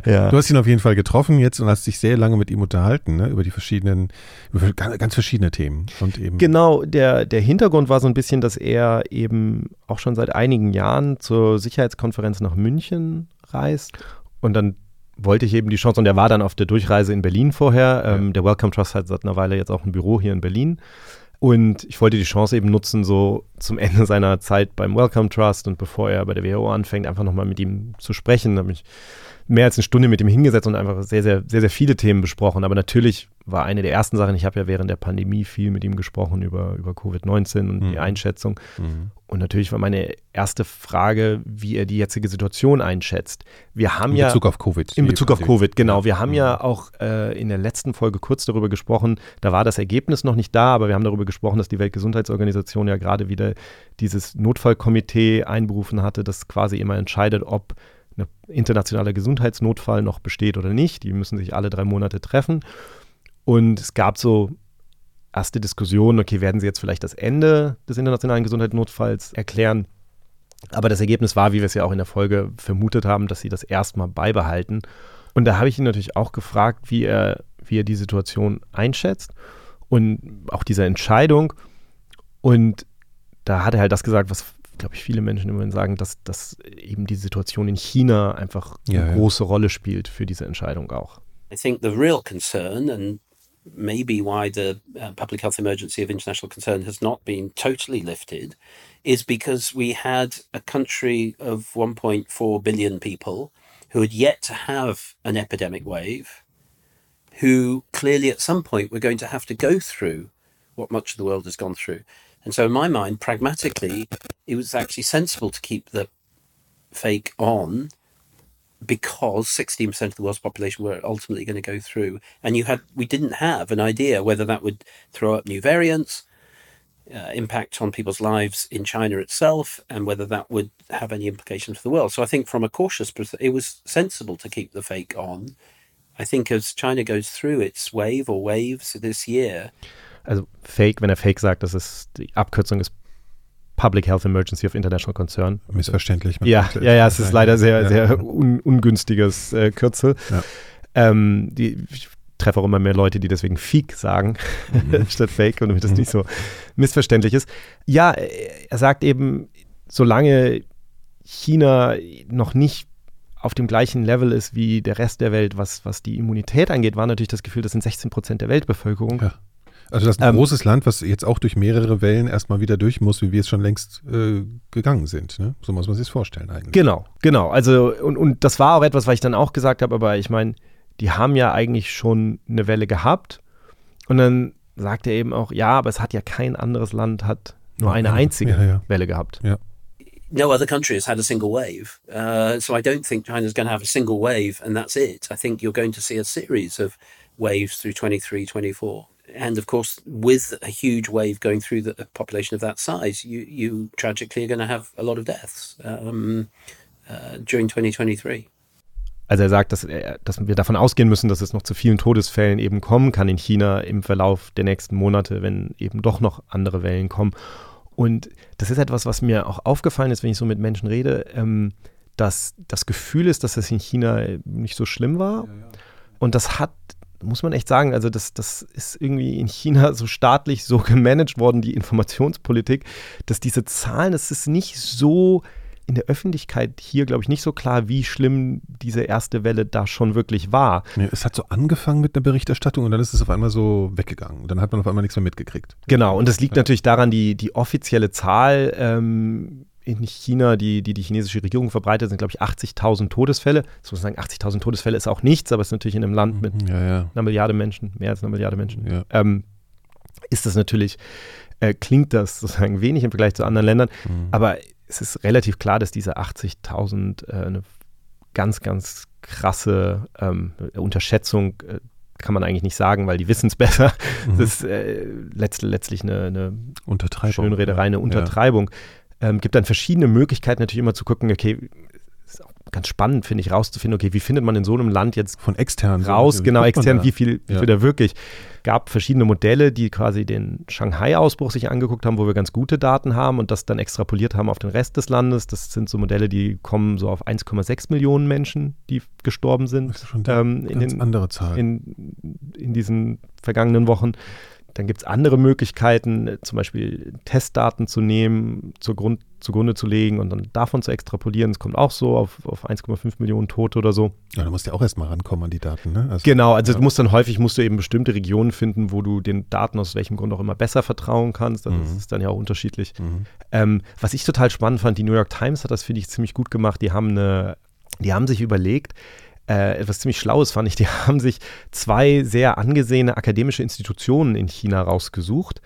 Ja. Du hast ihn auf jeden Fall getroffen jetzt und hast dich sehr lange mit ihm unterhalten, ne? über die verschiedenen, über ganz verschiedene Themen. Und eben genau, der, der Hintergrund war so ein bisschen, dass er eben auch schon seit einigen Jahren zur Sicherheitskonferenz nach München reist und dann wollte ich eben die Chance, und er war dann auf der Durchreise in Berlin vorher. Ähm, Der Welcome Trust hat seit einer Weile jetzt auch ein Büro hier in Berlin. Und ich wollte die Chance eben nutzen, so zum Ende seiner Zeit beim Wellcome Trust und bevor er bei der WHO anfängt, einfach nochmal mit ihm zu sprechen. Da habe ich mehr als eine Stunde mit ihm hingesetzt und einfach sehr, sehr, sehr, sehr viele Themen besprochen. Aber natürlich war eine der ersten Sachen, ich habe ja während der Pandemie viel mit ihm gesprochen über, über Covid-19 und mhm. die Einschätzung. Mhm. Und natürlich war meine erste Frage, wie er die jetzige Situation einschätzt. Wir haben in ja. In Bezug auf Covid. In Bezug auf Covid, genau. Wir haben mhm. ja auch äh, in der letzten Folge kurz darüber gesprochen, da war das Ergebnis noch nicht da, aber wir haben darüber gesprochen, dass die Weltgesundheitsorganisation ja gerade wieder dieses Notfallkomitee einberufen hatte, das quasi immer entscheidet, ob ein internationaler Gesundheitsnotfall noch besteht oder nicht. Die müssen sich alle drei Monate treffen. Und es gab so erste Diskussionen, okay, werden sie jetzt vielleicht das Ende des internationalen Gesundheitsnotfalls erklären? Aber das Ergebnis war, wie wir es ja auch in der Folge vermutet haben, dass sie das erstmal beibehalten. Und da habe ich ihn natürlich auch gefragt, wie er, wie er die Situation einschätzt und auch diese Entscheidung. Und da hat er halt das gesagt, was glaube ich, viele Menschen immerhin sagen, dass, dass eben die Situation in China einfach ja, eine große Rolle spielt für diese Entscheidung auch. I think the real concern and maybe why the uh, public health emergency of international concern has not been totally lifted is because we had a country of 1.4 billion people who had yet to have an epidemic wave, who clearly at some point were going to have to go through what much of the world has gone through. And so, in my mind, pragmatically, it was actually sensible to keep the fake on because 16% of the world's population were ultimately going to go through. And you had, we didn't have an idea whether that would throw up new variants, uh, impact on people's lives in China itself, and whether that would have any implications for the world. So I think from a cautious perspective, it was sensible to keep the fake on. I think as China goes through its wave or waves this year, also Fake, wenn er Fake sagt, das ist die Abkürzung ist Public Health Emergency of International Concern. Missverständlich. Ja, ja, ja, es ist leider sehr, sehr un ungünstiges äh, Kürzel. Ja. Ähm, die, ich treffe auch immer mehr Leute, die deswegen Feek sagen, mhm. statt Fake, und damit das nicht so missverständlich ist. Ja, er sagt eben, solange China noch nicht auf dem gleichen Level ist wie der Rest der Welt, was, was die Immunität angeht, war natürlich das Gefühl, das sind 16 Prozent der Weltbevölkerung. Ja. Also das ist ein ähm, großes Land, was jetzt auch durch mehrere Wellen erstmal wieder durch muss, wie wir es schon längst äh, gegangen sind. Ne? So muss man sich das vorstellen eigentlich. Genau, genau. Also und, und das war auch etwas, was ich dann auch gesagt habe, aber ich meine, die haben ja eigentlich schon eine Welle gehabt. Und dann sagt er eben auch, ja, aber es hat ja kein anderes Land hat nur eine einzige ja, ja. Welle gehabt. Ja. no other country has had a single wave. Uh, so I don't think China's going to have a single wave and that's it. I think you're going to see a series of waves through 23, 24. and of course, with a huge wave going through the population of that size, you you tragically are going to have a lot of deaths um, uh, during 2023. Also er sagt, dass, dass wir davon ausgehen müssen, dass es noch zu vielen Todesfällen eben kommen kann in China im Verlauf der nächsten Monate, wenn eben doch noch andere Wellen kommen. Und das ist etwas, was mir auch aufgefallen ist, wenn ich so mit Menschen rede, ähm, dass das Gefühl ist, dass es in China nicht so schlimm war. Ja, ja. Und das hat muss man echt sagen, also das, das ist irgendwie in China so staatlich so gemanagt worden, die Informationspolitik, dass diese Zahlen, es ist nicht so in der Öffentlichkeit hier, glaube ich, nicht so klar, wie schlimm diese erste Welle da schon wirklich war. Ja, es hat so angefangen mit einer Berichterstattung und dann ist es auf einmal so weggegangen. Dann hat man auf einmal nichts mehr mitgekriegt. Genau, und das liegt ja. natürlich daran, die, die offizielle Zahl ähm, in China, die, die die chinesische Regierung verbreitet, sind, glaube ich, 80.000 Todesfälle. Das muss sagen, 80.000 Todesfälle ist auch nichts, aber es ist natürlich in einem Land mit ja, ja. einer Milliarde Menschen, mehr als einer Milliarde Menschen, ja. ähm, ist das natürlich, äh, klingt das sozusagen wenig im Vergleich zu anderen Ländern, mhm. aber es ist relativ klar, dass diese 80.000 äh, eine ganz, ganz krasse ähm, Unterschätzung äh, kann man eigentlich nicht sagen, weil die wissen es besser. Mhm. Das ist äh, letzt, letztlich eine, eine Untertreibung. Schönrederei, eine Untertreibung. Ja. Ähm, gibt dann verschiedene Möglichkeiten natürlich immer zu gucken, okay, ist auch ganz spannend, finde ich, rauszufinden, okay, wie findet man in so einem Land jetzt von extern raus, so, genau, extern, wie viel, wie ja. viel da wirklich. Gab verschiedene Modelle, die quasi den Shanghai-Ausbruch sich angeguckt haben, wo wir ganz gute Daten haben und das dann extrapoliert haben auf den Rest des Landes. Das sind so Modelle, die kommen so auf 1,6 Millionen Menschen, die gestorben sind. Das ist schon ähm, in ganz den, andere Zahl. In, in diesen vergangenen Wochen dann gibt es andere Möglichkeiten, zum Beispiel Testdaten zu nehmen, zur Grund, zugrunde zu legen und dann davon zu extrapolieren. Es kommt auch so auf, auf 1,5 Millionen Tote oder so. Ja, da musst du ja auch erstmal rankommen an die Daten, ne? Also, genau, also ja. du musst dann häufig musst du eben bestimmte Regionen finden, wo du den Daten aus welchem Grund auch immer besser vertrauen kannst. Das mhm. ist dann ja auch unterschiedlich. Mhm. Ähm, was ich total spannend fand, die New York Times hat das, finde ich, ziemlich gut gemacht. Die haben eine, die haben sich überlegt, äh, etwas ziemlich Schlaues fand ich. Die haben sich zwei sehr angesehene akademische Institutionen in China rausgesucht.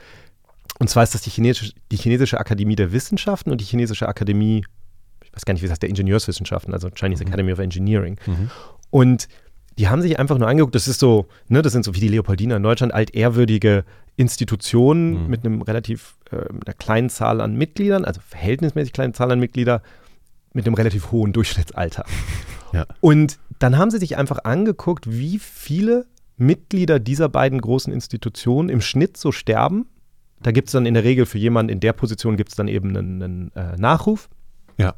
Und zwar ist das die chinesische, die chinesische Akademie der Wissenschaften und die chinesische Akademie, ich weiß gar nicht, wie heißt, der Ingenieurswissenschaften, also Chinese mhm. Academy of Engineering. Mhm. Und die haben sich einfach nur angeguckt, das ist so, ne, das sind so wie die Leopoldina in Deutschland, altehrwürdige Institutionen mhm. mit einem relativ äh, einer kleinen Zahl an Mitgliedern, also verhältnismäßig kleinen Zahl an Mitgliedern, mit einem relativ hohen Durchschnittsalter. Ja. Und dann haben sie sich einfach angeguckt, wie viele Mitglieder dieser beiden großen Institutionen im Schnitt so sterben. Da gibt es dann in der Regel für jemanden in der Position gibt es dann eben einen, einen äh, Nachruf. Ja.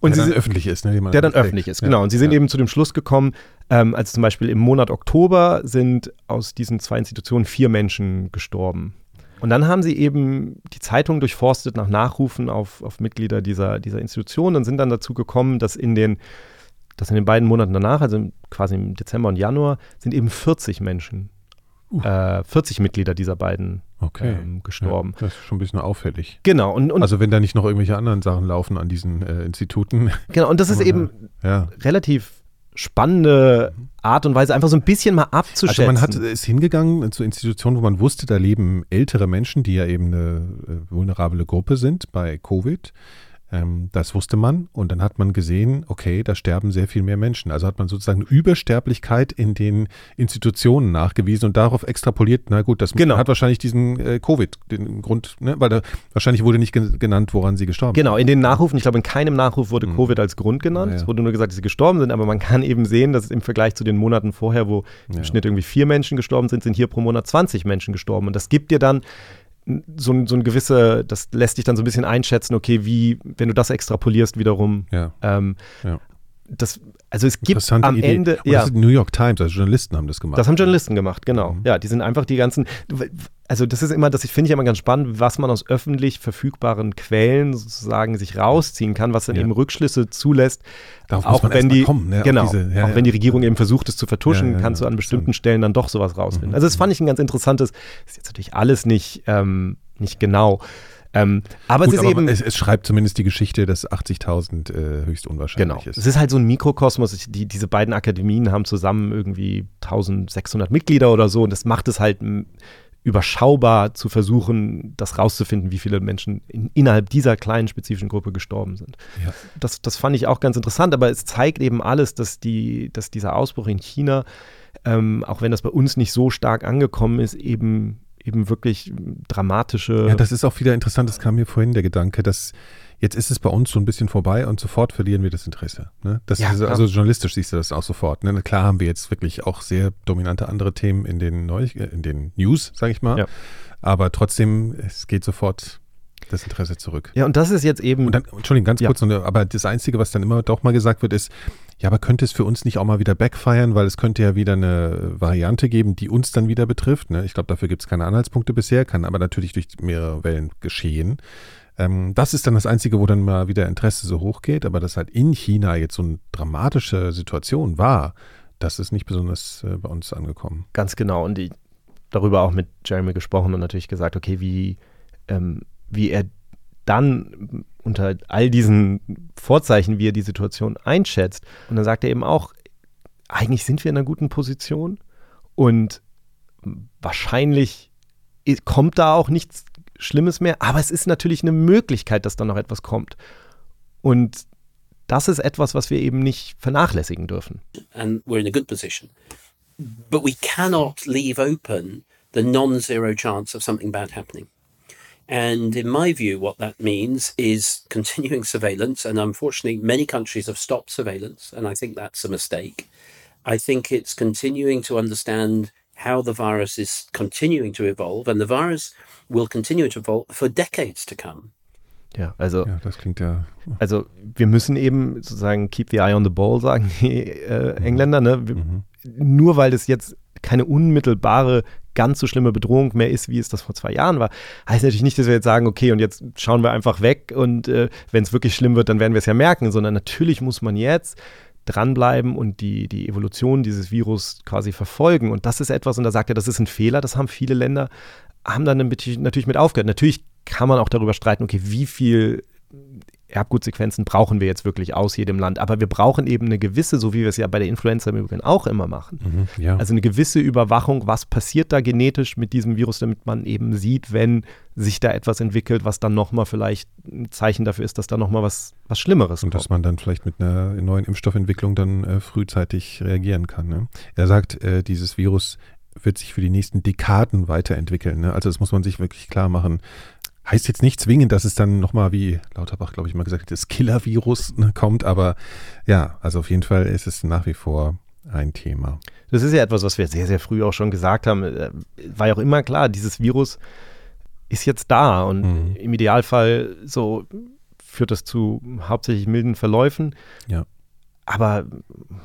Und der dann öffentlich ist, ne? Der dann öffentlich ist, genau. Ja. Und sie sind ja. eben zu dem Schluss gekommen, ähm, als zum Beispiel im Monat Oktober sind aus diesen zwei Institutionen vier Menschen gestorben. Und dann haben sie eben die Zeitung durchforstet nach Nachrufen auf, auf Mitglieder dieser, dieser Institution und sind dann dazu gekommen, dass in den dass in den beiden Monaten danach, also quasi im Dezember und Januar, sind eben 40 Menschen, uh. äh, 40 Mitglieder dieser beiden okay. ähm, gestorben. Ja, das ist schon ein bisschen auffällig. Genau. Und, und also wenn da nicht noch irgendwelche anderen Sachen laufen an diesen äh, Instituten. Genau, und das ist eben ja. relativ spannende Art und Weise, einfach so ein bisschen mal abzuschätzen. Also man hat, ist hingegangen zu Institutionen, wo man wusste, da leben ältere Menschen, die ja eben eine äh, vulnerable Gruppe sind bei Covid. Ähm, das wusste man und dann hat man gesehen, okay, da sterben sehr viel mehr Menschen. Also hat man sozusagen Übersterblichkeit in den Institutionen nachgewiesen und darauf extrapoliert, na gut, das genau. hat wahrscheinlich diesen äh, Covid, den Grund, ne? weil da wahrscheinlich wurde nicht genannt, woran sie gestorben sind. Genau, in den Nachrufen, ich glaube, in keinem Nachruf wurde mhm. Covid als Grund genannt. Ja, ja. Es wurde nur gesagt, dass sie gestorben sind, aber man kann eben sehen, dass im Vergleich zu den Monaten vorher, wo ja. im Schnitt irgendwie vier Menschen gestorben sind, sind hier pro Monat 20 Menschen gestorben. Und das gibt dir dann so, so ein gewisse, das lässt dich dann so ein bisschen einschätzen, okay, wie, wenn du das extrapolierst wiederum. Ja. Ähm, ja. Das, also es gibt am Idee. Ende. Und ja, das ist New York Times, also Journalisten haben das gemacht. Das haben Journalisten gemacht, genau. Mhm. Ja, die sind einfach die ganzen. Also das ist immer, das finde ich immer ganz spannend, was man aus öffentlich verfügbaren Quellen sozusagen sich rausziehen kann, was dann ja. eben Rückschlüsse zulässt. Darauf auch wenn die, kommen, ne? genau, diese, ja, auch wenn die Regierung eben versucht, es zu vertuschen, kannst du an bestimmten Stellen dann doch sowas rausfinden. Mhm. Also das fand ich ein ganz interessantes. Das ist jetzt natürlich alles nicht. Ähm, nicht genau. Ähm, aber Gut, es ist aber eben. Es, es, schreibt zumindest die Geschichte, dass 80.000 äh, höchst unwahrscheinlich genau. ist. Es ist halt so ein Mikrokosmos. Die, diese beiden Akademien haben zusammen irgendwie 1600 Mitglieder oder so und das macht es halt überschaubar zu versuchen, das rauszufinden, wie viele Menschen in, innerhalb dieser kleinen spezifischen Gruppe gestorben sind. Ja. Das, das fand ich auch ganz interessant, aber es zeigt eben alles, dass, die, dass dieser Ausbruch in China, ähm, auch wenn das bei uns nicht so stark angekommen ist, eben eben wirklich dramatische. Ja, das ist auch wieder interessant, das kam mir vorhin der Gedanke, dass jetzt ist es bei uns so ein bisschen vorbei und sofort verlieren wir das Interesse. Ne? Das ja, ist, also journalistisch siehst du das auch sofort. Ne? Klar haben wir jetzt wirklich auch sehr dominante andere Themen in den, Neu in den News, sage ich mal. Ja. Aber trotzdem, es geht sofort das Interesse zurück. Ja, und das ist jetzt eben. Dann, Entschuldigung, ganz ja. kurz, aber das Einzige, was dann immer doch mal gesagt wird, ist, ja, aber könnte es für uns nicht auch mal wieder backfeiern, weil es könnte ja wieder eine Variante geben, die uns dann wieder betrifft. Ne? Ich glaube, dafür gibt es keine Anhaltspunkte bisher, kann aber natürlich durch mehrere Wellen geschehen. Ähm, das ist dann das Einzige, wo dann mal wieder Interesse so hoch geht, aber dass halt in China jetzt so eine dramatische Situation war, das ist nicht besonders äh, bei uns angekommen. Ganz genau. Und ich darüber auch mit Jeremy gesprochen und natürlich gesagt, okay, wie, ähm, wie er dann unter all diesen Vorzeichen, wie er die Situation einschätzt. Und dann sagt er eben auch, eigentlich sind wir in einer guten Position und wahrscheinlich kommt da auch nichts Schlimmes mehr, aber es ist natürlich eine Möglichkeit, dass da noch etwas kommt. Und das ist etwas, was wir eben nicht vernachlässigen dürfen. And we're in a good position. But we cannot leave open the non-zero chance of something bad happening. And in my view, what that means is continuing surveillance. And unfortunately, many countries have stopped surveillance. And I think that's a mistake. I think it's continuing to understand how the virus is continuing to evolve. And the virus will continue to evolve for decades to come. Ja, also, ja, das klingt ja. Also, wir müssen eben sozusagen keep the eye on the ball, sagen die äh, mhm. Engländer. Ne? Wir, mhm. Nur weil das jetzt keine unmittelbare ganz so schlimme Bedrohung mehr ist, wie es das vor zwei Jahren war, heißt natürlich nicht, dass wir jetzt sagen, okay, und jetzt schauen wir einfach weg und äh, wenn es wirklich schlimm wird, dann werden wir es ja merken, sondern natürlich muss man jetzt dranbleiben und die, die Evolution dieses Virus quasi verfolgen. Und das ist etwas, und da sagt er, das ist ein Fehler, das haben viele Länder, haben dann natürlich mit aufgehört. Natürlich kann man auch darüber streiten, okay, wie viel Erbgutsequenzen brauchen wir jetzt wirklich aus jedem Land. Aber wir brauchen eben eine gewisse, so wie wir es ja bei der Influenza im Übrigen auch immer machen. Mhm, ja. Also eine gewisse Überwachung, was passiert da genetisch mit diesem Virus, damit man eben sieht, wenn sich da etwas entwickelt, was dann nochmal vielleicht ein Zeichen dafür ist, dass da nochmal was, was Schlimmeres Und kommt. dass man dann vielleicht mit einer neuen Impfstoffentwicklung dann äh, frühzeitig reagieren kann. Ne? Er sagt, äh, dieses Virus wird sich für die nächsten Dekaden weiterentwickeln. Ne? Also das muss man sich wirklich klar machen. Heißt jetzt nicht zwingend, dass es dann nochmal, wie Lauterbach, glaube ich, mal gesagt hat, das Killer-Virus ne, kommt, aber ja, also auf jeden Fall ist es nach wie vor ein Thema. Das ist ja etwas, was wir sehr, sehr früh auch schon gesagt haben. Äh, war ja auch immer klar, dieses Virus ist jetzt da und mhm. im Idealfall so führt das zu hauptsächlich milden Verläufen. Ja. Aber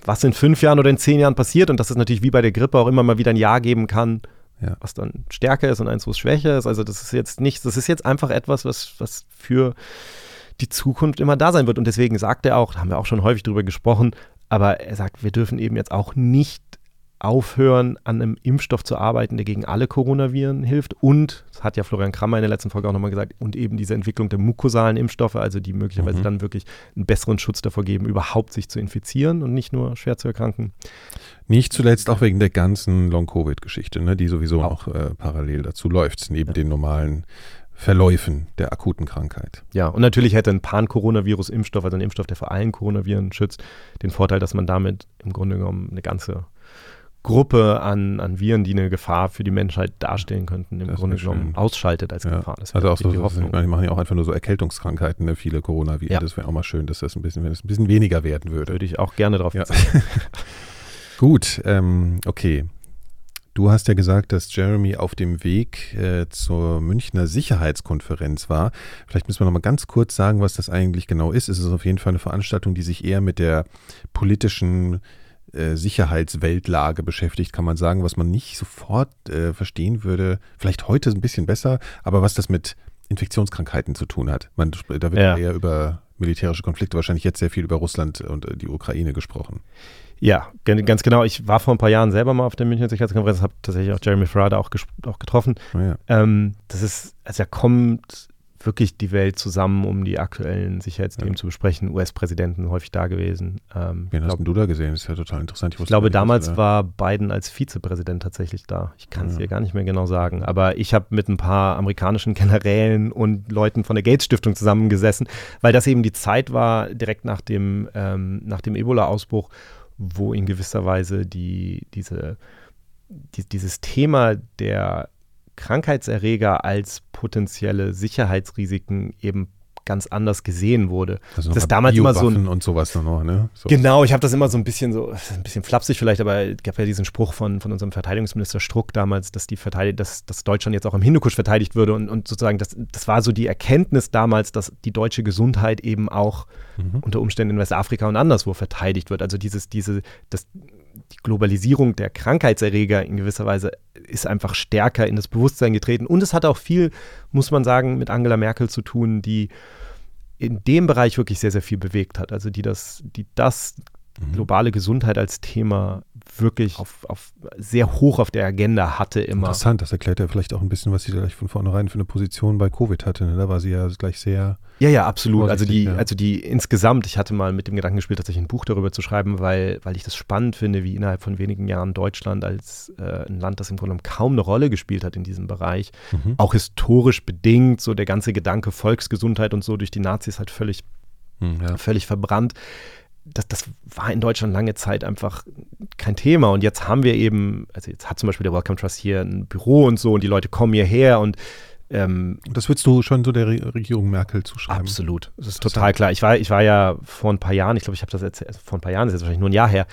was in fünf Jahren oder in zehn Jahren passiert und dass es natürlich wie bei der Grippe auch immer mal wieder ein Jahr geben kann, ja. was dann stärker ist und eins, wo es schwächer ist. Also das ist jetzt nichts, das ist jetzt einfach etwas, was, was für die Zukunft immer da sein wird. Und deswegen sagt er auch, da haben wir auch schon häufig drüber gesprochen, aber er sagt, wir dürfen eben jetzt auch nicht aufhören, an einem Impfstoff zu arbeiten, der gegen alle Coronaviren hilft. Und, das hat ja Florian Krammer in der letzten Folge auch nochmal gesagt, und eben diese Entwicklung der mukosalen Impfstoffe, also die möglicherweise mhm. dann wirklich einen besseren Schutz davor geben, überhaupt sich zu infizieren und nicht nur schwer zu erkranken. Nicht zuletzt auch wegen der ganzen Long-Covid-Geschichte, ne, die sowieso auch äh, parallel dazu läuft, neben ja. den normalen Verläufen der akuten Krankheit. Ja, und natürlich hätte ein Pan-Coronavirus-Impfstoff, also ein Impfstoff, der vor allen Coronaviren schützt, den Vorteil, dass man damit im Grunde genommen eine ganze Gruppe an, an Viren, die eine Gefahr für die Menschheit darstellen könnten, im das Grunde genommen ausschaltet als ja. Gefahr. Das also auch so, die Hoffnung. die machen ja auch einfach nur so Erkältungskrankheiten, ne? viele Coronaviren. Ja. Das wäre auch mal schön, dass das ein bisschen, wenn es ein bisschen weniger werden würde. Würde ich auch gerne drauf ja. Gut, ähm, okay. Du hast ja gesagt, dass Jeremy auf dem Weg äh, zur Münchner Sicherheitskonferenz war. Vielleicht müssen wir noch mal ganz kurz sagen, was das eigentlich genau ist. Es ist auf jeden Fall eine Veranstaltung, die sich eher mit der politischen äh, Sicherheitsweltlage beschäftigt, kann man sagen, was man nicht sofort äh, verstehen würde. Vielleicht heute ein bisschen besser, aber was das mit Infektionskrankheiten zu tun hat. Man, da wird ja. eher über militärische Konflikte, wahrscheinlich jetzt sehr viel über Russland und äh, die Ukraine gesprochen. Ja, ganz genau. Ich war vor ein paar Jahren selber mal auf der Münchner Sicherheitskonferenz, habe tatsächlich auch Jeremy Farada auch, auch getroffen. Oh ja. ähm, das ist, also er kommt wirklich die Welt zusammen, um die aktuellen Sicherheitsthemen ja. zu besprechen. US-Präsidenten häufig da gewesen. Ähm, Wen hast glaub, du da gesehen? Das ist ja total interessant. Ich, ich glaube, damals war Biden als Vizepräsident tatsächlich da. Ich kann es ja. dir gar nicht mehr genau sagen. Aber ich habe mit ein paar amerikanischen Generälen und Leuten von der Gates Stiftung zusammengesessen, weil das eben die Zeit war, direkt nach dem, ähm, nach dem Ebola-Ausbruch, wo in gewisser Weise die, diese, die, dieses Thema der Krankheitserreger als potenzielle Sicherheitsrisiken eben ganz anders gesehen wurde. Also das ist damals immer so ein, und sowas noch, ne? So. Genau, ich habe das immer so ein bisschen so ein bisschen flapsig vielleicht, aber es gab ja diesen Spruch von, von unserem Verteidigungsminister Struck damals, dass die Verteidig dass, dass Deutschland jetzt auch im Hindukusch verteidigt würde und, und sozusagen das, das war so die Erkenntnis damals, dass die deutsche Gesundheit eben auch mhm. unter Umständen in Westafrika und anderswo verteidigt wird. Also dieses diese das die Globalisierung der Krankheitserreger in gewisser Weise ist einfach stärker in das Bewusstsein getreten. Und es hat auch viel, muss man sagen, mit Angela Merkel zu tun, die in dem Bereich wirklich sehr, sehr viel bewegt hat. Also die das, die das mhm. globale Gesundheit als Thema wirklich auf, auf, sehr hoch auf der Agenda hatte immer. Interessant, das erklärt ja vielleicht auch ein bisschen, was sie gleich von vornherein für eine Position bei Covid hatte. Ne? Da war sie ja gleich sehr. Ja, ja, absolut. Also die, ja. also die insgesamt, ich hatte mal mit dem Gedanken gespielt, tatsächlich ein Buch darüber zu schreiben, weil, weil ich das spannend finde, wie innerhalb von wenigen Jahren Deutschland als äh, ein Land, das im Grunde kaum eine Rolle gespielt hat in diesem Bereich, mhm. auch historisch bedingt, so der ganze Gedanke Volksgesundheit und so durch die Nazis halt völlig, mhm, ja. völlig verbrannt das, das war in Deutschland lange Zeit einfach kein Thema. Und jetzt haben wir eben, also jetzt hat zum Beispiel der Welcome Trust hier ein Büro und so und die Leute kommen hierher und ähm, das würdest du schon so der Re Regierung Merkel zuschreiben? Absolut. Das ist total klar. Ich war, ich war ja vor ein paar Jahren, ich glaube, ich habe das jetzt also vor ein paar Jahren, das ist jetzt wahrscheinlich nur ein Jahr her,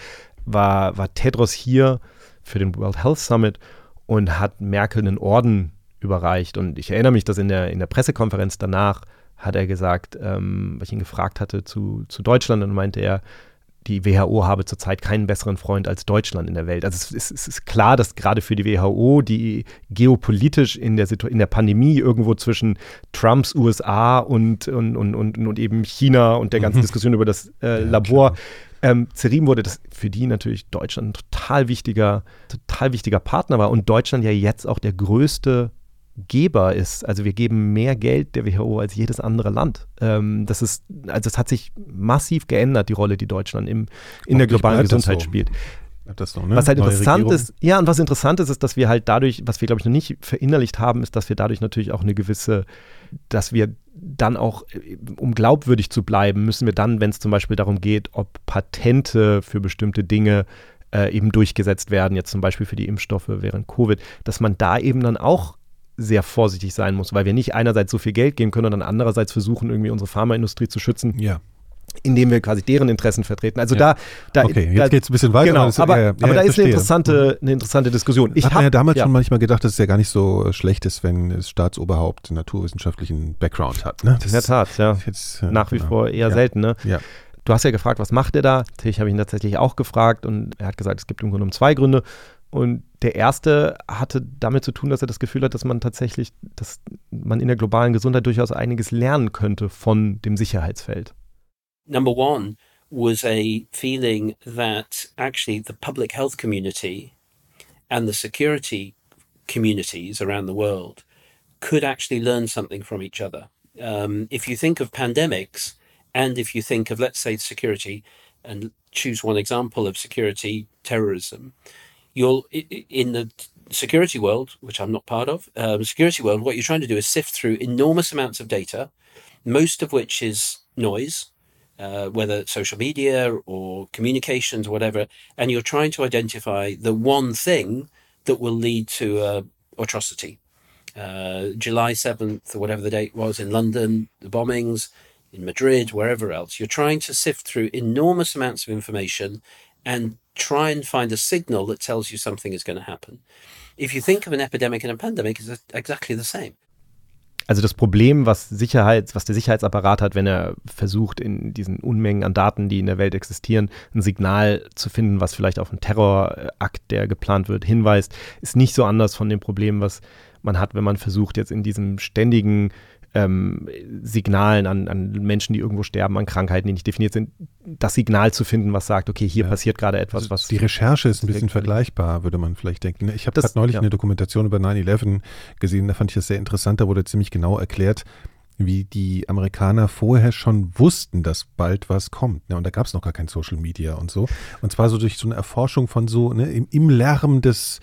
war, war Tedros hier für den World Health Summit und hat Merkel einen Orden überreicht. Und ich erinnere mich, dass in der, in der Pressekonferenz danach hat er gesagt, ähm, weil ich ihn gefragt hatte zu, zu Deutschland, und meinte er, die WHO habe zurzeit keinen besseren Freund als Deutschland in der Welt. Also es ist, es ist klar, dass gerade für die WHO, die geopolitisch in der, in der Pandemie irgendwo zwischen Trumps USA und, und, und, und, und eben China und der ganzen mhm. Diskussion über das äh, ja, Labor ähm, zerrieben wurde, dass für die natürlich Deutschland ein total wichtiger, total wichtiger Partner war und Deutschland ja jetzt auch der größte Geber ist. Also wir geben mehr Geld der WHO als jedes andere Land. Ähm, das ist, also es hat sich massiv geändert, die Rolle, die Deutschland im, in der globalen Gesundheit so. spielt. So, ne? Was halt Neue interessant Regierung. ist, ja, und was interessant ist, ist, dass wir halt dadurch, was wir, glaube ich, noch nicht verinnerlicht haben, ist, dass wir dadurch natürlich auch eine gewisse, dass wir dann auch, um glaubwürdig zu bleiben, müssen wir dann, wenn es zum Beispiel darum geht, ob Patente für bestimmte Dinge äh, eben durchgesetzt werden, jetzt zum Beispiel für die Impfstoffe während Covid, dass man da eben dann auch sehr vorsichtig sein muss, weil wir nicht einerseits so viel Geld geben können und dann andererseits versuchen, irgendwie unsere Pharmaindustrie zu schützen. Ja indem wir quasi deren Interessen vertreten. Also ja. da, da Okay, jetzt geht es ein bisschen weiter. Genau, aber, aber, ja, aber da ist eine interessante, eine interessante Diskussion. Ich habe ja damals schon manchmal gedacht, dass es ja gar nicht so schlecht ist, wenn das Staatsoberhaupt einen naturwissenschaftlichen Background hat. Ne? In der Tat, ja. Jetzt, äh, Nach wie genau. vor eher selten. Ne? Ja. Du hast ja gefragt, was macht er da? Ich habe ihn tatsächlich auch gefragt und er hat gesagt, es gibt im Grunde genommen zwei Gründe. Und der erste hatte damit zu tun, dass er das Gefühl hat, dass man tatsächlich, dass man in der globalen Gesundheit durchaus einiges lernen könnte von dem Sicherheitsfeld. Number one was a feeling that actually the public health community and the security communities around the world could actually learn something from each other. Um, if you think of pandemics, and if you think of, let's say, security, and choose one example of security terrorism, you'll in the security world, which I'm not part of, um, security world, what you're trying to do is sift through enormous amounts of data, most of which is noise, uh, whether social media or communications or whatever, and you're trying to identify the one thing that will lead to uh, atrocity. Uh, July 7th, or whatever the date was in London, the bombings, in Madrid, wherever else, you're trying to sift through enormous amounts of information and try and find a signal that tells you something is going to happen. If you think of an epidemic and a pandemic, it's exactly the same. Also das Problem, was Sicherheits, was der Sicherheitsapparat hat, wenn er versucht, in diesen Unmengen an Daten, die in der Welt existieren, ein Signal zu finden, was vielleicht auf einen Terrorakt, der geplant wird, hinweist, ist nicht so anders von dem Problem, was man hat, wenn man versucht, jetzt in diesem ständigen ähm, Signalen an, an, Menschen, die irgendwo sterben, an Krankheiten, die nicht definiert sind, das Signal zu finden, was sagt, okay, hier ja. passiert gerade etwas, also was. Die Recherche ist ein bisschen vergleichbar, würde man vielleicht denken. Ich habe neulich ja. eine Dokumentation über 9-11 gesehen, da fand ich das sehr interessant, da wurde ziemlich genau erklärt, wie die Amerikaner vorher schon wussten, dass bald was kommt. Ja, und da gab es noch gar kein Social Media und so. Und zwar so durch so eine Erforschung von so ne, im, im Lärm des,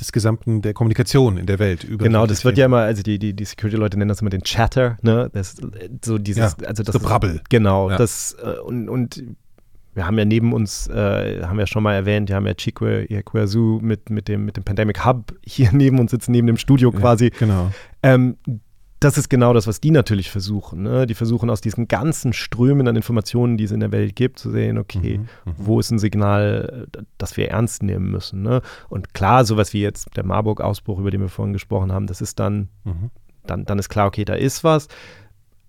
des gesamten der Kommunikation in der Welt. genau, das wird ja immer, also die, die, die Security-Leute nennen das immer den Chatter, ne? Das, so dieses, ja, also das so Brabbel. Genau, ja. das äh, und, und wir haben ja neben uns, äh, haben wir schon mal erwähnt, wir haben ja Chikwe Iekweazu mit, mit, dem, mit dem Pandemic Hub hier neben uns sitzen, neben dem Studio quasi. Ja, genau. Ähm, das ist genau das, was die natürlich versuchen. Ne? Die versuchen aus diesen ganzen Strömen an Informationen, die es in der Welt gibt, zu sehen, okay, mhm, mhm. wo ist ein Signal, das wir ernst nehmen müssen. Ne? Und klar, sowas wie jetzt der Marburg-Ausbruch, über den wir vorhin gesprochen haben, das ist dann, mhm. dann, dann ist klar, okay, da ist was.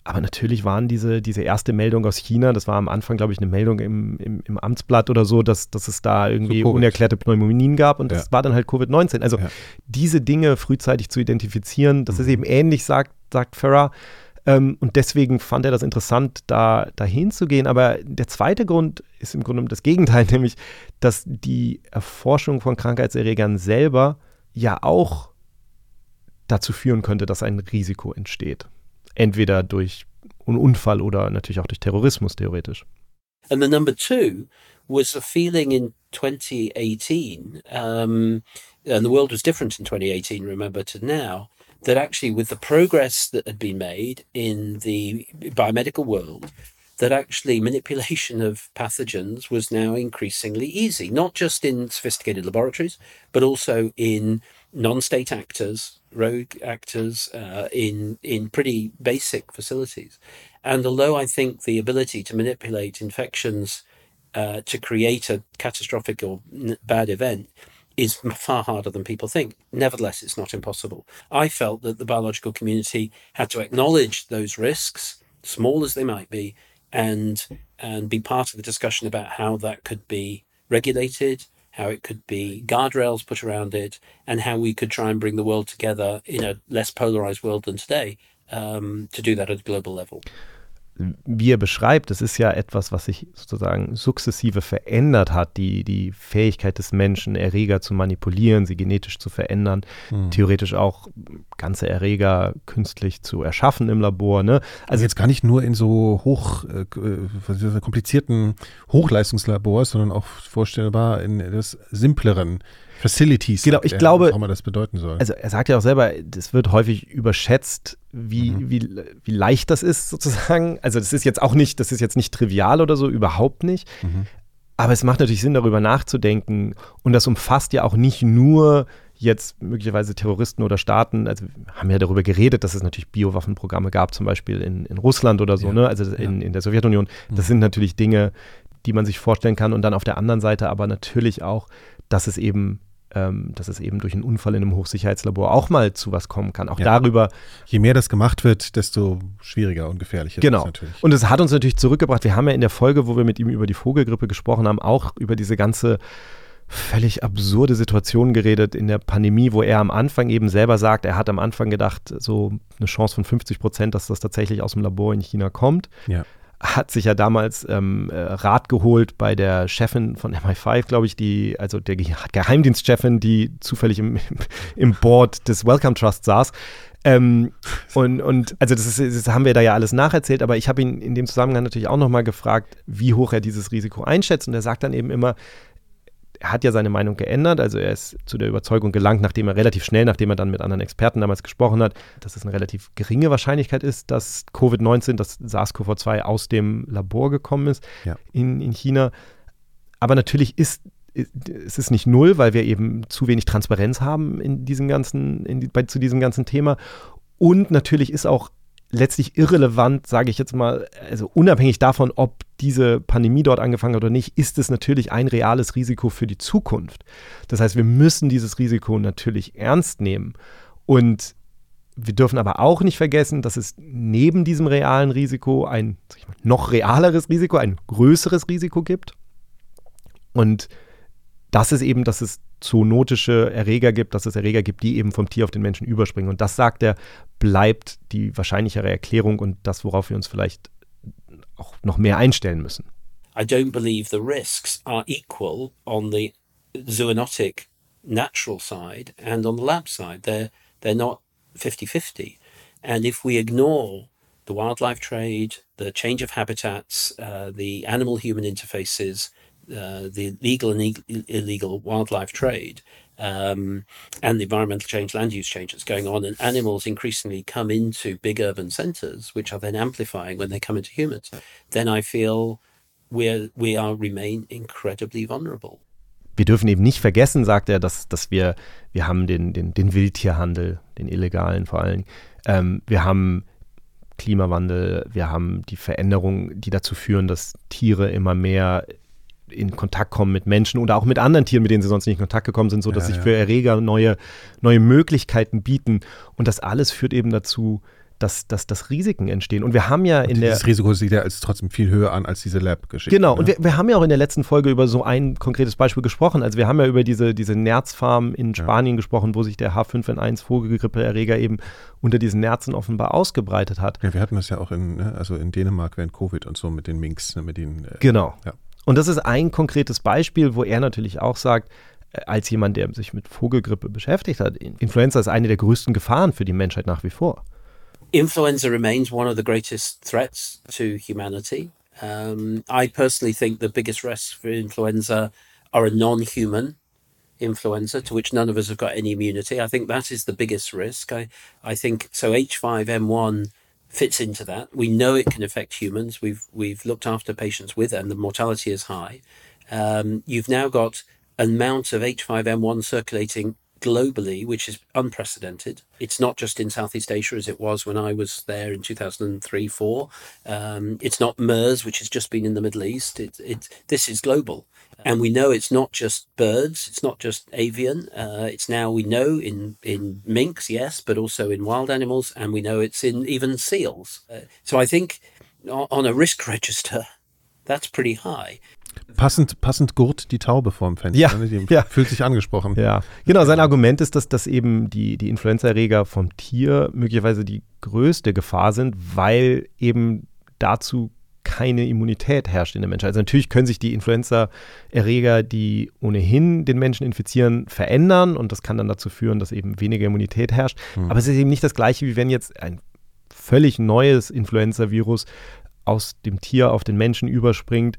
Aber natürlich waren diese, diese erste Meldung aus China, das war am Anfang, glaube ich, eine Meldung im, im, im Amtsblatt oder so, dass, dass es da irgendwie so unerklärte Pneumonien gab und ja. das war dann halt Covid-19. Also ja. diese Dinge frühzeitig zu identifizieren, das mhm. ist eben ähnlich, sagt, sagt Farah. Ähm, und deswegen fand er das interessant, da dahin zu gehen. Aber der zweite Grund ist im Grunde das Gegenteil, nämlich, dass die Erforschung von Krankheitserregern selber ja auch dazu führen könnte, dass ein Risiko entsteht entweder durch einen Unfall oder natürlich auch durch Terrorismus theoretisch. And the number two was a feeling in 2018, um, and the world was different in 2018, remember, to now, that actually with the progress that had been made in the biomedical world, that actually manipulation of pathogens was now increasingly easy, not just in sophisticated laboratories, but also in non-state actors, rogue actors uh, in in pretty basic facilities. And although I think the ability to manipulate infections uh, to create a catastrophic or bad event is far harder than people think. Nevertheless, it's not impossible. I felt that the biological community had to acknowledge those risks, small as they might be, and and be part of the discussion about how that could be regulated, how it could be guardrails put around it, and how we could try and bring the world together in a less polarized world than today um, to do that at a global level. Wie er beschreibt, das ist ja etwas, was sich sozusagen sukzessive verändert hat, die, die Fähigkeit des Menschen, Erreger zu manipulieren, sie genetisch zu verändern, mhm. theoretisch auch ganze Erreger künstlich zu erschaffen im Labor. Ne? Also, jetzt gar nicht nur in so hoch äh, äh komplizierten Hochleistungslabors, sondern auch vorstellbar in das simpleren Facilities. Genau, ich glaube, was auch immer das bedeuten soll. Also er sagt ja auch selber, das wird häufig überschätzt, wie, mhm. wie, wie leicht das ist sozusagen. Also das ist jetzt auch nicht, das ist jetzt nicht trivial oder so, überhaupt nicht. Mhm. Aber es macht natürlich Sinn, darüber nachzudenken. Und das umfasst ja auch nicht nur jetzt möglicherweise Terroristen oder Staaten, also wir haben ja darüber geredet, dass es natürlich Biowaffenprogramme gab, zum Beispiel in, in Russland oder so, ja. ne? also in, in der Sowjetunion. Das mhm. sind natürlich Dinge, die man sich vorstellen kann. Und dann auf der anderen Seite aber natürlich auch, dass es eben ähm, dass es eben durch einen Unfall in einem Hochsicherheitslabor auch mal zu was kommen kann. Auch ja. darüber. Je mehr das gemacht wird, desto schwieriger und gefährlicher genau. ist es natürlich. Und es hat uns natürlich zurückgebracht. Wir haben ja in der Folge, wo wir mit ihm über die Vogelgrippe gesprochen haben, auch über diese ganze völlig absurde Situation geredet in der Pandemie, wo er am Anfang eben selber sagt, er hat am Anfang gedacht, so eine Chance von 50 Prozent, dass das tatsächlich aus dem Labor in China kommt. Ja hat sich ja damals ähm, äh, Rat geholt bei der Chefin von MI5, glaube ich, die, also der Geheimdienstchefin, die zufällig im, im Board des Welcome Trust saß. Ähm, und, und also das, ist, das haben wir da ja alles nacherzählt, aber ich habe ihn in dem Zusammenhang natürlich auch nochmal gefragt, wie hoch er dieses Risiko einschätzt. Und er sagt dann eben immer, er hat ja seine Meinung geändert, also er ist zu der Überzeugung gelangt, nachdem er relativ schnell, nachdem er dann mit anderen Experten damals gesprochen hat, dass es eine relativ geringe Wahrscheinlichkeit ist, dass Covid-19, das SARS-CoV-2 aus dem Labor gekommen ist ja. in, in China. Aber natürlich ist es ist nicht null, weil wir eben zu wenig Transparenz haben in diesem ganzen, in, bei, zu diesem ganzen Thema. Und natürlich ist auch letztlich irrelevant, sage ich jetzt mal, also unabhängig davon, ob diese Pandemie dort angefangen hat oder nicht, ist es natürlich ein reales Risiko für die Zukunft. Das heißt, wir müssen dieses Risiko natürlich ernst nehmen. Und wir dürfen aber auch nicht vergessen, dass es neben diesem realen Risiko ein mal, noch realeres Risiko, ein größeres Risiko gibt. Und das ist eben, dass es zoonotische Erreger gibt, dass es Erreger gibt, die eben vom Tier auf den Menschen überspringen. Und das, sagt er, bleibt die wahrscheinlichere Erklärung und das, worauf wir uns vielleicht auch noch mehr einstellen müssen. I don't believe the risks are equal on the zoonotic natural side and on the lab side. They're, they're not 50-50. And if we ignore the wildlife trade, the change of habitats, uh, the animal-human interfaces, uh, the legal and illegal wildlife trade um, and the environmental change, land use change that's going on, and animals increasingly come into big urban centres, which are then amplifying when they come into humans, then I feel we're, we are remain incredibly vulnerable. Wir dürfen eben nicht vergessen, sagt er, dass, dass wir, wir haben den, den, den Wildtierhandel, den illegalen vor allem. Ähm, wir haben Klimawandel, wir haben die Veränderungen, die dazu führen, dass Tiere immer mehr in Kontakt kommen mit Menschen oder auch mit anderen Tieren, mit denen sie sonst nicht in Kontakt gekommen sind, sodass ja, sich für Erreger neue, neue Möglichkeiten bieten. Und das alles führt eben dazu, dass, dass, dass Risiken entstehen. Und wir haben ja und in der. Das Risiko sieht ja als trotzdem viel höher an als diese Lab-Geschichte. Genau, ne? und wir, wir haben ja auch in der letzten Folge über so ein konkretes Beispiel gesprochen. Also wir haben ja über diese, diese Nerzfarm in Spanien ja. gesprochen, wo sich der H5N1 Vogelgrippeerreger eben unter diesen Nerzen offenbar ausgebreitet hat. Ja, wir hatten das ja auch in, ne, also in Dänemark während Covid und so mit den Minks, ne, mit den. Äh, genau. Ja. Und das ist ein konkretes Beispiel, wo er natürlich auch sagt, äh, als jemand, der sich mit Vogelgrippe beschäftigt hat, Influenza ist eine der größten Gefahren für die Menschheit nach wie vor. Influenza remains one of the greatest threats to humanity. Um, I personally think the biggest risks for influenza are a non-human influenza to which none of us have got any immunity. I think that is the biggest risk. I, I think so. H5N1 fits into that. We know it can affect humans. We've we've looked after patients with, and the mortality is high. Um, you've now got an amount of H5N1 circulating globally, which is unprecedented. It's not just in Southeast Asia as it was when I was there in 2003 4. Um, it's not MERS, which has just been in the Middle East. It, it, this is global. And we know it's not just birds, it's not just avian. Uh, it's now we know in, in minks, yes, but also in wild animals, and we know it's in even seals. Uh, so I think on a risk register, that's pretty high. Passend, passend gurt die Taube vorm Fenster. Ja, ne? Die ja. fühlt sich angesprochen. Ja, genau. Sein Argument ist, dass, dass eben die, die Influenza-Erreger vom Tier möglicherweise die größte Gefahr sind, weil eben dazu keine Immunität herrscht in der Menschheit. Also natürlich können sich die Influenza-Erreger, die ohnehin den Menschen infizieren, verändern und das kann dann dazu führen, dass eben weniger Immunität herrscht. Hm. Aber es ist eben nicht das gleiche, wie wenn jetzt ein völlig neues Influenza-Virus aus dem Tier auf den Menschen überspringt.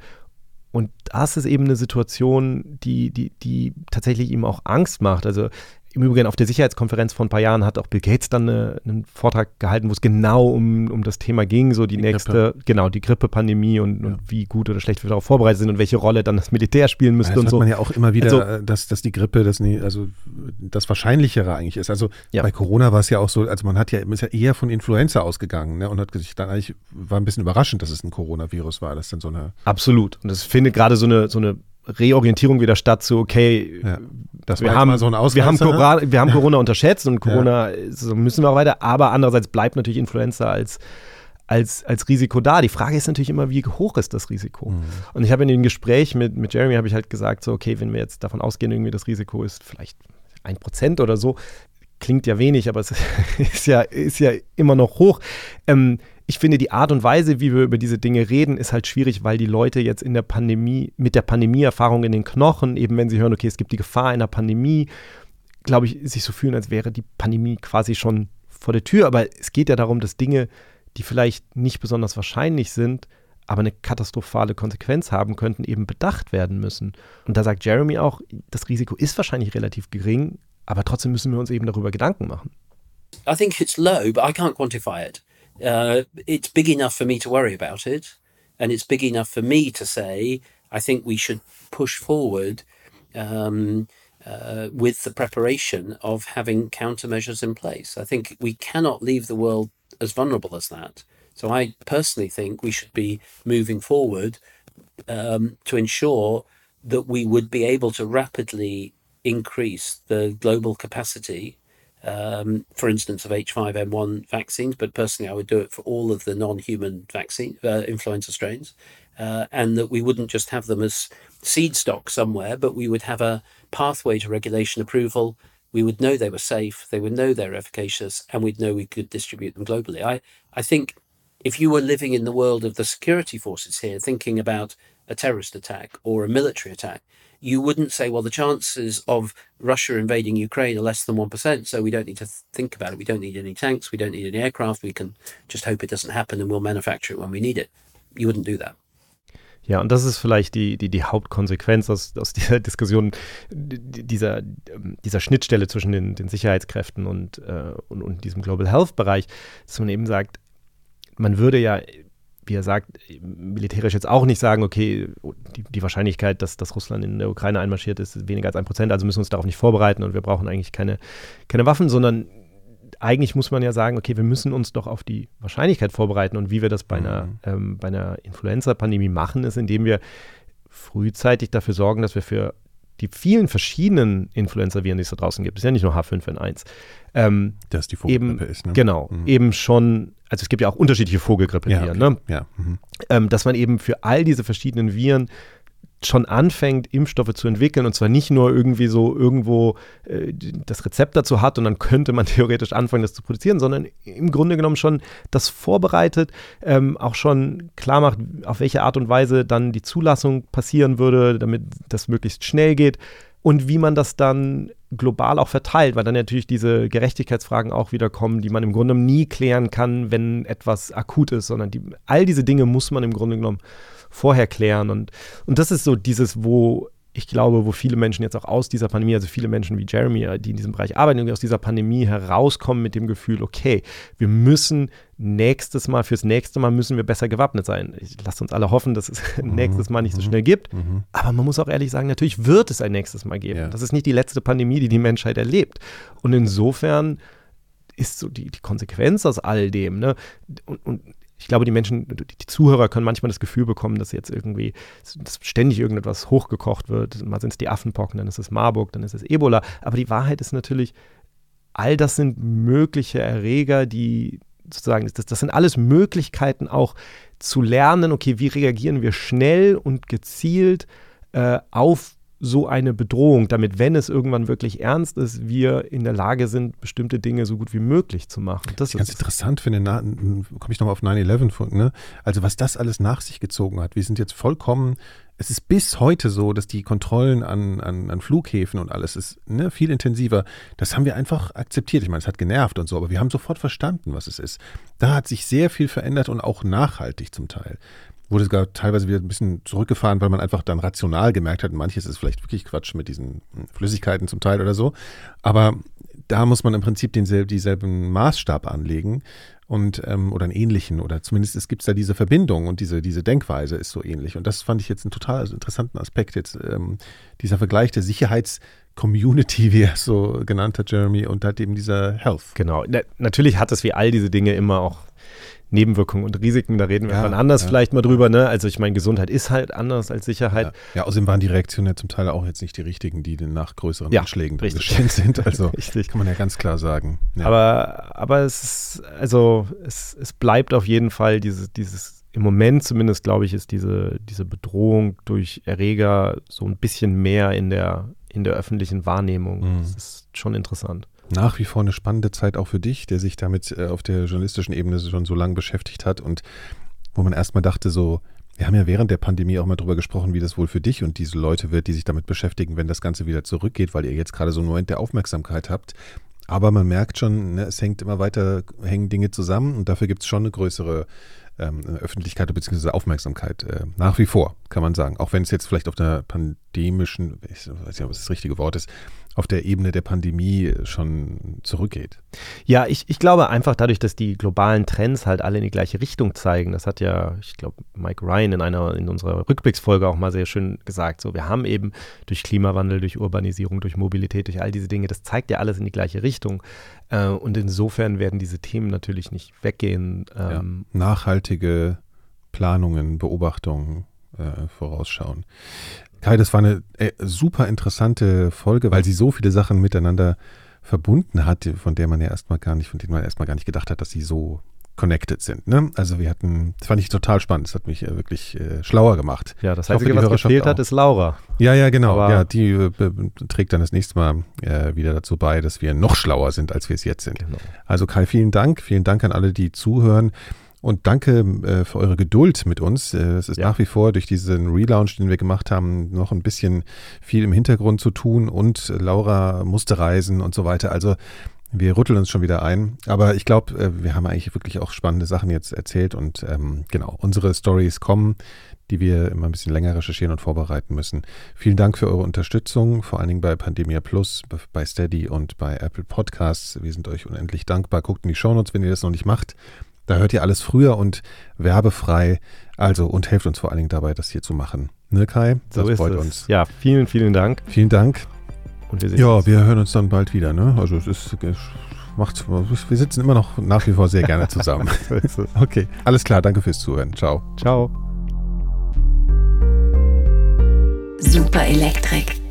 Und das ist eben eine Situation, die, die, die tatsächlich ihm auch Angst macht. Also im Übrigen auf der Sicherheitskonferenz vor ein paar Jahren hat auch Bill Gates dann eine, einen Vortrag gehalten, wo es genau um, um das Thema ging, so die, Die nächste, Grippe. genau, die Grippe-Pandemie und, und wie gut oder schlecht wir darauf vorbereitet sind und welche Rolle dann das Militär spielen müsste das und so. man ja auch immer wieder, Also- äh, dass, dass die Grippe das, nie, also das Wahrscheinlichere eigentlich ist. Also Ja. bei Corona war es ja auch so, also man hat ja, ist ja eher von Influenza ausgegangen ne, und hat sich dann eigentlich, war ein bisschen überraschend, dass es ein Coronavirus war, dass dann so eine, Absolut. Und es findet gerade so eine, so eine Reorientierung wieder statt, so okay, ja, das wir haben, so wir haben, ne? Corona, wir haben Corona unterschätzt und Corona so müssen wir auch weiter, aber andererseits bleibt natürlich Influenza als, als, als Risiko da. Die Frage ist natürlich immer, wie hoch ist das Risiko? Mhm. Und ich habe in dem Gespräch mit, mit Jeremy habe ich halt gesagt, so okay, wenn wir jetzt davon ausgehen, irgendwie das Risiko ist vielleicht ein Prozent oder so, klingt ja wenig, aber es ist ja, ist ja immer noch hoch. Ähm, ich finde, die Art und Weise, wie wir über diese Dinge reden, ist halt schwierig, weil die Leute jetzt in der Pandemie, mit der Pandemieerfahrung in den Knochen, eben wenn sie hören, okay, es gibt die Gefahr einer Pandemie, glaube ich, sich so fühlen, als wäre die Pandemie quasi schon vor der Tür. Aber es geht ja darum, dass Dinge, die vielleicht nicht besonders wahrscheinlich sind, aber eine katastrophale Konsequenz haben könnten, eben bedacht werden müssen. Und da sagt Jeremy auch, das Risiko ist wahrscheinlich relativ gering, aber trotzdem müssen wir uns eben darüber Gedanken machen. I think it's low, but I can't quantify it. Uh, it's big enough for me to worry about it, and it's big enough for me to say I think we should push forward um, uh, with the preparation of having countermeasures in place. I think we cannot leave the world as vulnerable as that. So I personally think we should be moving forward um, to ensure that we would be able to rapidly increase the global capacity um, for instance, of H5N1 vaccines, but personally, I would do it for all of the non-human vaccine uh, influenza strains, uh, and that we wouldn't just have them as seed stock somewhere, but we would have a pathway to regulation approval. We would know they were safe, they would know they're efficacious, and we'd know we could distribute them globally. I, I think if you were living in the world of the security forces here, thinking about a terrorist attack or a military attack, you wouldn't say, well, the chances of Russia invading Ukraine are less than 1%, so we don't need to th- think about it. We don't need any tanks, we don't need any aircraft, we can just hope it doesn't happen and we'll manufacture it when we need it. You wouldn't do that. Ja, und das ist vielleicht die, die, die Hauptkonsequenz aus, aus dieser Diskussion, dieser, ähm, dieser Schnittstelle zwischen den, den Sicherheitskräften und, äh, und, und diesem Global Health-Bereich, dass man eben sagt, man würde ja, wie er sagt, militärisch jetzt auch nicht sagen, okay, die, die Wahrscheinlichkeit, dass, dass Russland in der Ukraine einmarschiert ist, ist weniger als ein Prozent, also müssen wir uns darauf nicht vorbereiten und wir brauchen eigentlich keine, keine Waffen, sondern eigentlich muss man ja sagen, okay, wir müssen uns doch auf die Wahrscheinlichkeit vorbereiten und wie wir das bei einer, ähm, bei einer Influenza-Pandemie machen, ist, indem wir frühzeitig dafür sorgen, dass wir für die vielen verschiedenen Influenza-Viren, die es da draußen gibt, ist ja nicht nur H5N1, ähm, dass die Vogelgrippe ist. Ne? genau, Mhm. eben schon, also es gibt ja auch unterschiedliche Vogelgrippe-Viren, ja, ne? okay. ja. Mhm. ähm, dass man eben für all diese verschiedenen Viren schon anfängt, Impfstoffe zu entwickeln und zwar nicht nur irgendwie so irgendwo äh, das Rezept dazu hat und dann könnte man theoretisch anfangen, das zu produzieren, sondern im Grunde genommen schon das vorbereitet, ähm, auch schon klar macht, auf welche Art und Weise dann die Zulassung passieren würde, damit das möglichst schnell geht und wie man das dann global auch verteilt, weil dann natürlich diese Gerechtigkeitsfragen auch wieder kommen, die man im Grunde nie klären kann, wenn etwas akut ist, sondern die, all diese Dinge muss man im Grunde genommen vorher klären. Und, und das ist so dieses, wo ich glaube, wo viele Menschen jetzt auch aus dieser Pandemie, also viele Menschen wie Jeremy, die in diesem Bereich arbeiten, irgendwie aus dieser Pandemie herauskommen mit dem Gefühl, okay, wir müssen nächstes Mal, fürs nächste Mal müssen wir besser gewappnet sein. Ich lasse uns alle hoffen, dass es nächstes Mal nicht so schnell gibt. Mhm. Aber man muss auch ehrlich sagen, natürlich wird es ein nächstes Mal geben. Ja. Das ist nicht die letzte Pandemie, die die Menschheit erlebt. Und insofern ist so die, die Konsequenz aus all dem, ne? Und, und ich glaube, die Menschen, die Zuhörer können manchmal das Gefühl bekommen, dass jetzt irgendwie dass ständig irgendetwas hochgekocht wird. Mal sind es die Affenpocken, dann ist es Marburg, dann ist es Ebola. Aber die Wahrheit ist natürlich, all das sind mögliche Erreger, die sozusagen, das, das sind alles Möglichkeiten auch zu lernen, okay, wie reagieren wir schnell und gezielt äh, auf so eine Bedrohung, damit, wenn es irgendwann wirklich ernst ist, wir in der Lage sind, bestimmte Dinge so gut wie möglich zu machen. Das ist ganz interessant finde, komme ich nochmal auf 9-11, ne? also was das alles nach sich gezogen hat. Wir sind jetzt vollkommen, es ist bis heute so, dass die Kontrollen an, an, an Flughäfen und alles ist ne, viel intensiver. Das haben wir einfach akzeptiert. Ich meine, es hat genervt und so, aber wir haben sofort verstanden, was es ist. Da hat sich sehr viel verändert und auch nachhaltig zum Teil wurde sogar teilweise wieder ein bisschen zurückgefahren, weil man einfach dann rational gemerkt hat, manches ist vielleicht wirklich Quatsch mit diesen Flüssigkeiten zum Teil oder so. Aber da muss man im Prinzip denselben, dieselben Maßstab anlegen und ähm, oder einen ähnlichen oder zumindest es gibt da diese Verbindung und diese, diese Denkweise ist so ähnlich. Und das fand ich jetzt einen total interessanten Aspekt jetzt, ähm, dieser Vergleich der Sicherheitscommunity, wie er so genannt hat, Jeremy, und halt eben dieser Health. Genau. Na, natürlich hat es wie all diese Dinge immer auch Nebenwirkungen und Risiken, da reden wir ja, dann anders ja. vielleicht mal drüber. Ne? Also ich meine, Gesundheit ist halt anders als Sicherheit. Ja. ja, außerdem waren die Reaktionen ja zum Teil auch jetzt nicht die richtigen, die nach größeren ja, Anschlägen geschehen sind. Also richtig. kann man ja ganz klar sagen. Aber, aber es ist, also es, es bleibt auf jeden Fall dieses, dieses im Moment zumindest, glaube ich, ist diese, diese Bedrohung durch Erreger so ein bisschen mehr in der, in der öffentlichen Wahrnehmung. Mhm. Das ist schon interessant nach wie vor eine spannende Zeit auch für dich, der sich damit äh, auf der journalistischen Ebene schon so lange beschäftigt hat und wo man erstmal dachte, so, wir haben ja während der Pandemie auch mal drüber gesprochen, wie das wohl für dich und diese Leute wird, die sich damit beschäftigen, wenn das Ganze wieder zurückgeht, weil ihr jetzt gerade so einen Moment der Aufmerksamkeit habt. Aber man merkt schon, ne, es hängt immer weiter, hängen Dinge zusammen und dafür gibt es schon eine größere ähm, Öffentlichkeit bzw. Aufmerksamkeit. Äh, nach wie vor, kann man sagen. Auch wenn es jetzt vielleicht auf der pandemischen, ich weiß nicht, ob das das richtige Wort ist, auf der Ebene der Pandemie schon zurückgeht. Ja, ich, ich glaube einfach dadurch, dass die globalen Trends halt alle in die gleiche Richtung zeigen. Das hat ja, ich glaube, Mike Ryan in einer in unserer Rückblicksfolge auch mal sehr schön gesagt. So, wir haben eben durch Klimawandel, durch Urbanisierung, durch Mobilität, durch all diese Dinge, das zeigt ja alles in die gleiche Richtung. Äh, und insofern werden diese Themen natürlich nicht weggehen. Ähm, ja, nachhaltige Planungen, Beobachtungen äh, vorausschauen. Kai, das war eine äh, super interessante Folge, weil sie so viele Sachen miteinander verbunden hat, von der man ja erstmal gar nicht, von denen man erstmal gar nicht gedacht hat, dass sie so connected sind. Ne? Also wir hatten, das fand ich total spannend, das hat mich äh, wirklich äh, schlauer gemacht. Ja, das Einzige, was gefehlt hat, ist Laura. Ja, ja, genau. Aber ja, die äh, trägt dann das nächste Mal wieder dazu bei, dass wir noch schlauer sind, als wir es jetzt sind. Genau. Also Kai, vielen Dank. Vielen Dank an alle, die zuhören. Und danke äh, für eure Geduld mit uns. Äh, es ist ja. nach wie vor durch diesen Relaunch, den wir gemacht haben, noch ein bisschen viel im Hintergrund zu tun und Laura musste reisen und so weiter. Also wir rütteln uns schon wieder ein. Aber ich glaube, äh, wir haben eigentlich wirklich auch spannende Sachen jetzt erzählt und ähm, genau, unsere Stories kommen, die wir immer ein bisschen länger recherchieren und vorbereiten müssen. Vielen Dank für eure Unterstützung, vor allen Dingen bei Pandemia Plus, bei Steady und bei Apple Podcasts. Wir sind euch unendlich dankbar. Guckt in die Shownotes, wenn ihr das noch nicht macht. Da hört ihr alles früher und werbefrei. Also und helft uns vor allen Dingen dabei, das hier zu machen. Ne, Kai? Das so freut es. uns. Ja, vielen, vielen Dank. Vielen Dank. Und wir sehen ja, uns. wir hören uns dann bald wieder. Ne? Also es ist macht, wir sitzen immer noch nach wie vor sehr gerne zusammen. okay, alles klar. Danke fürs Zuhören. Ciao. Ciao. Super Elektrik.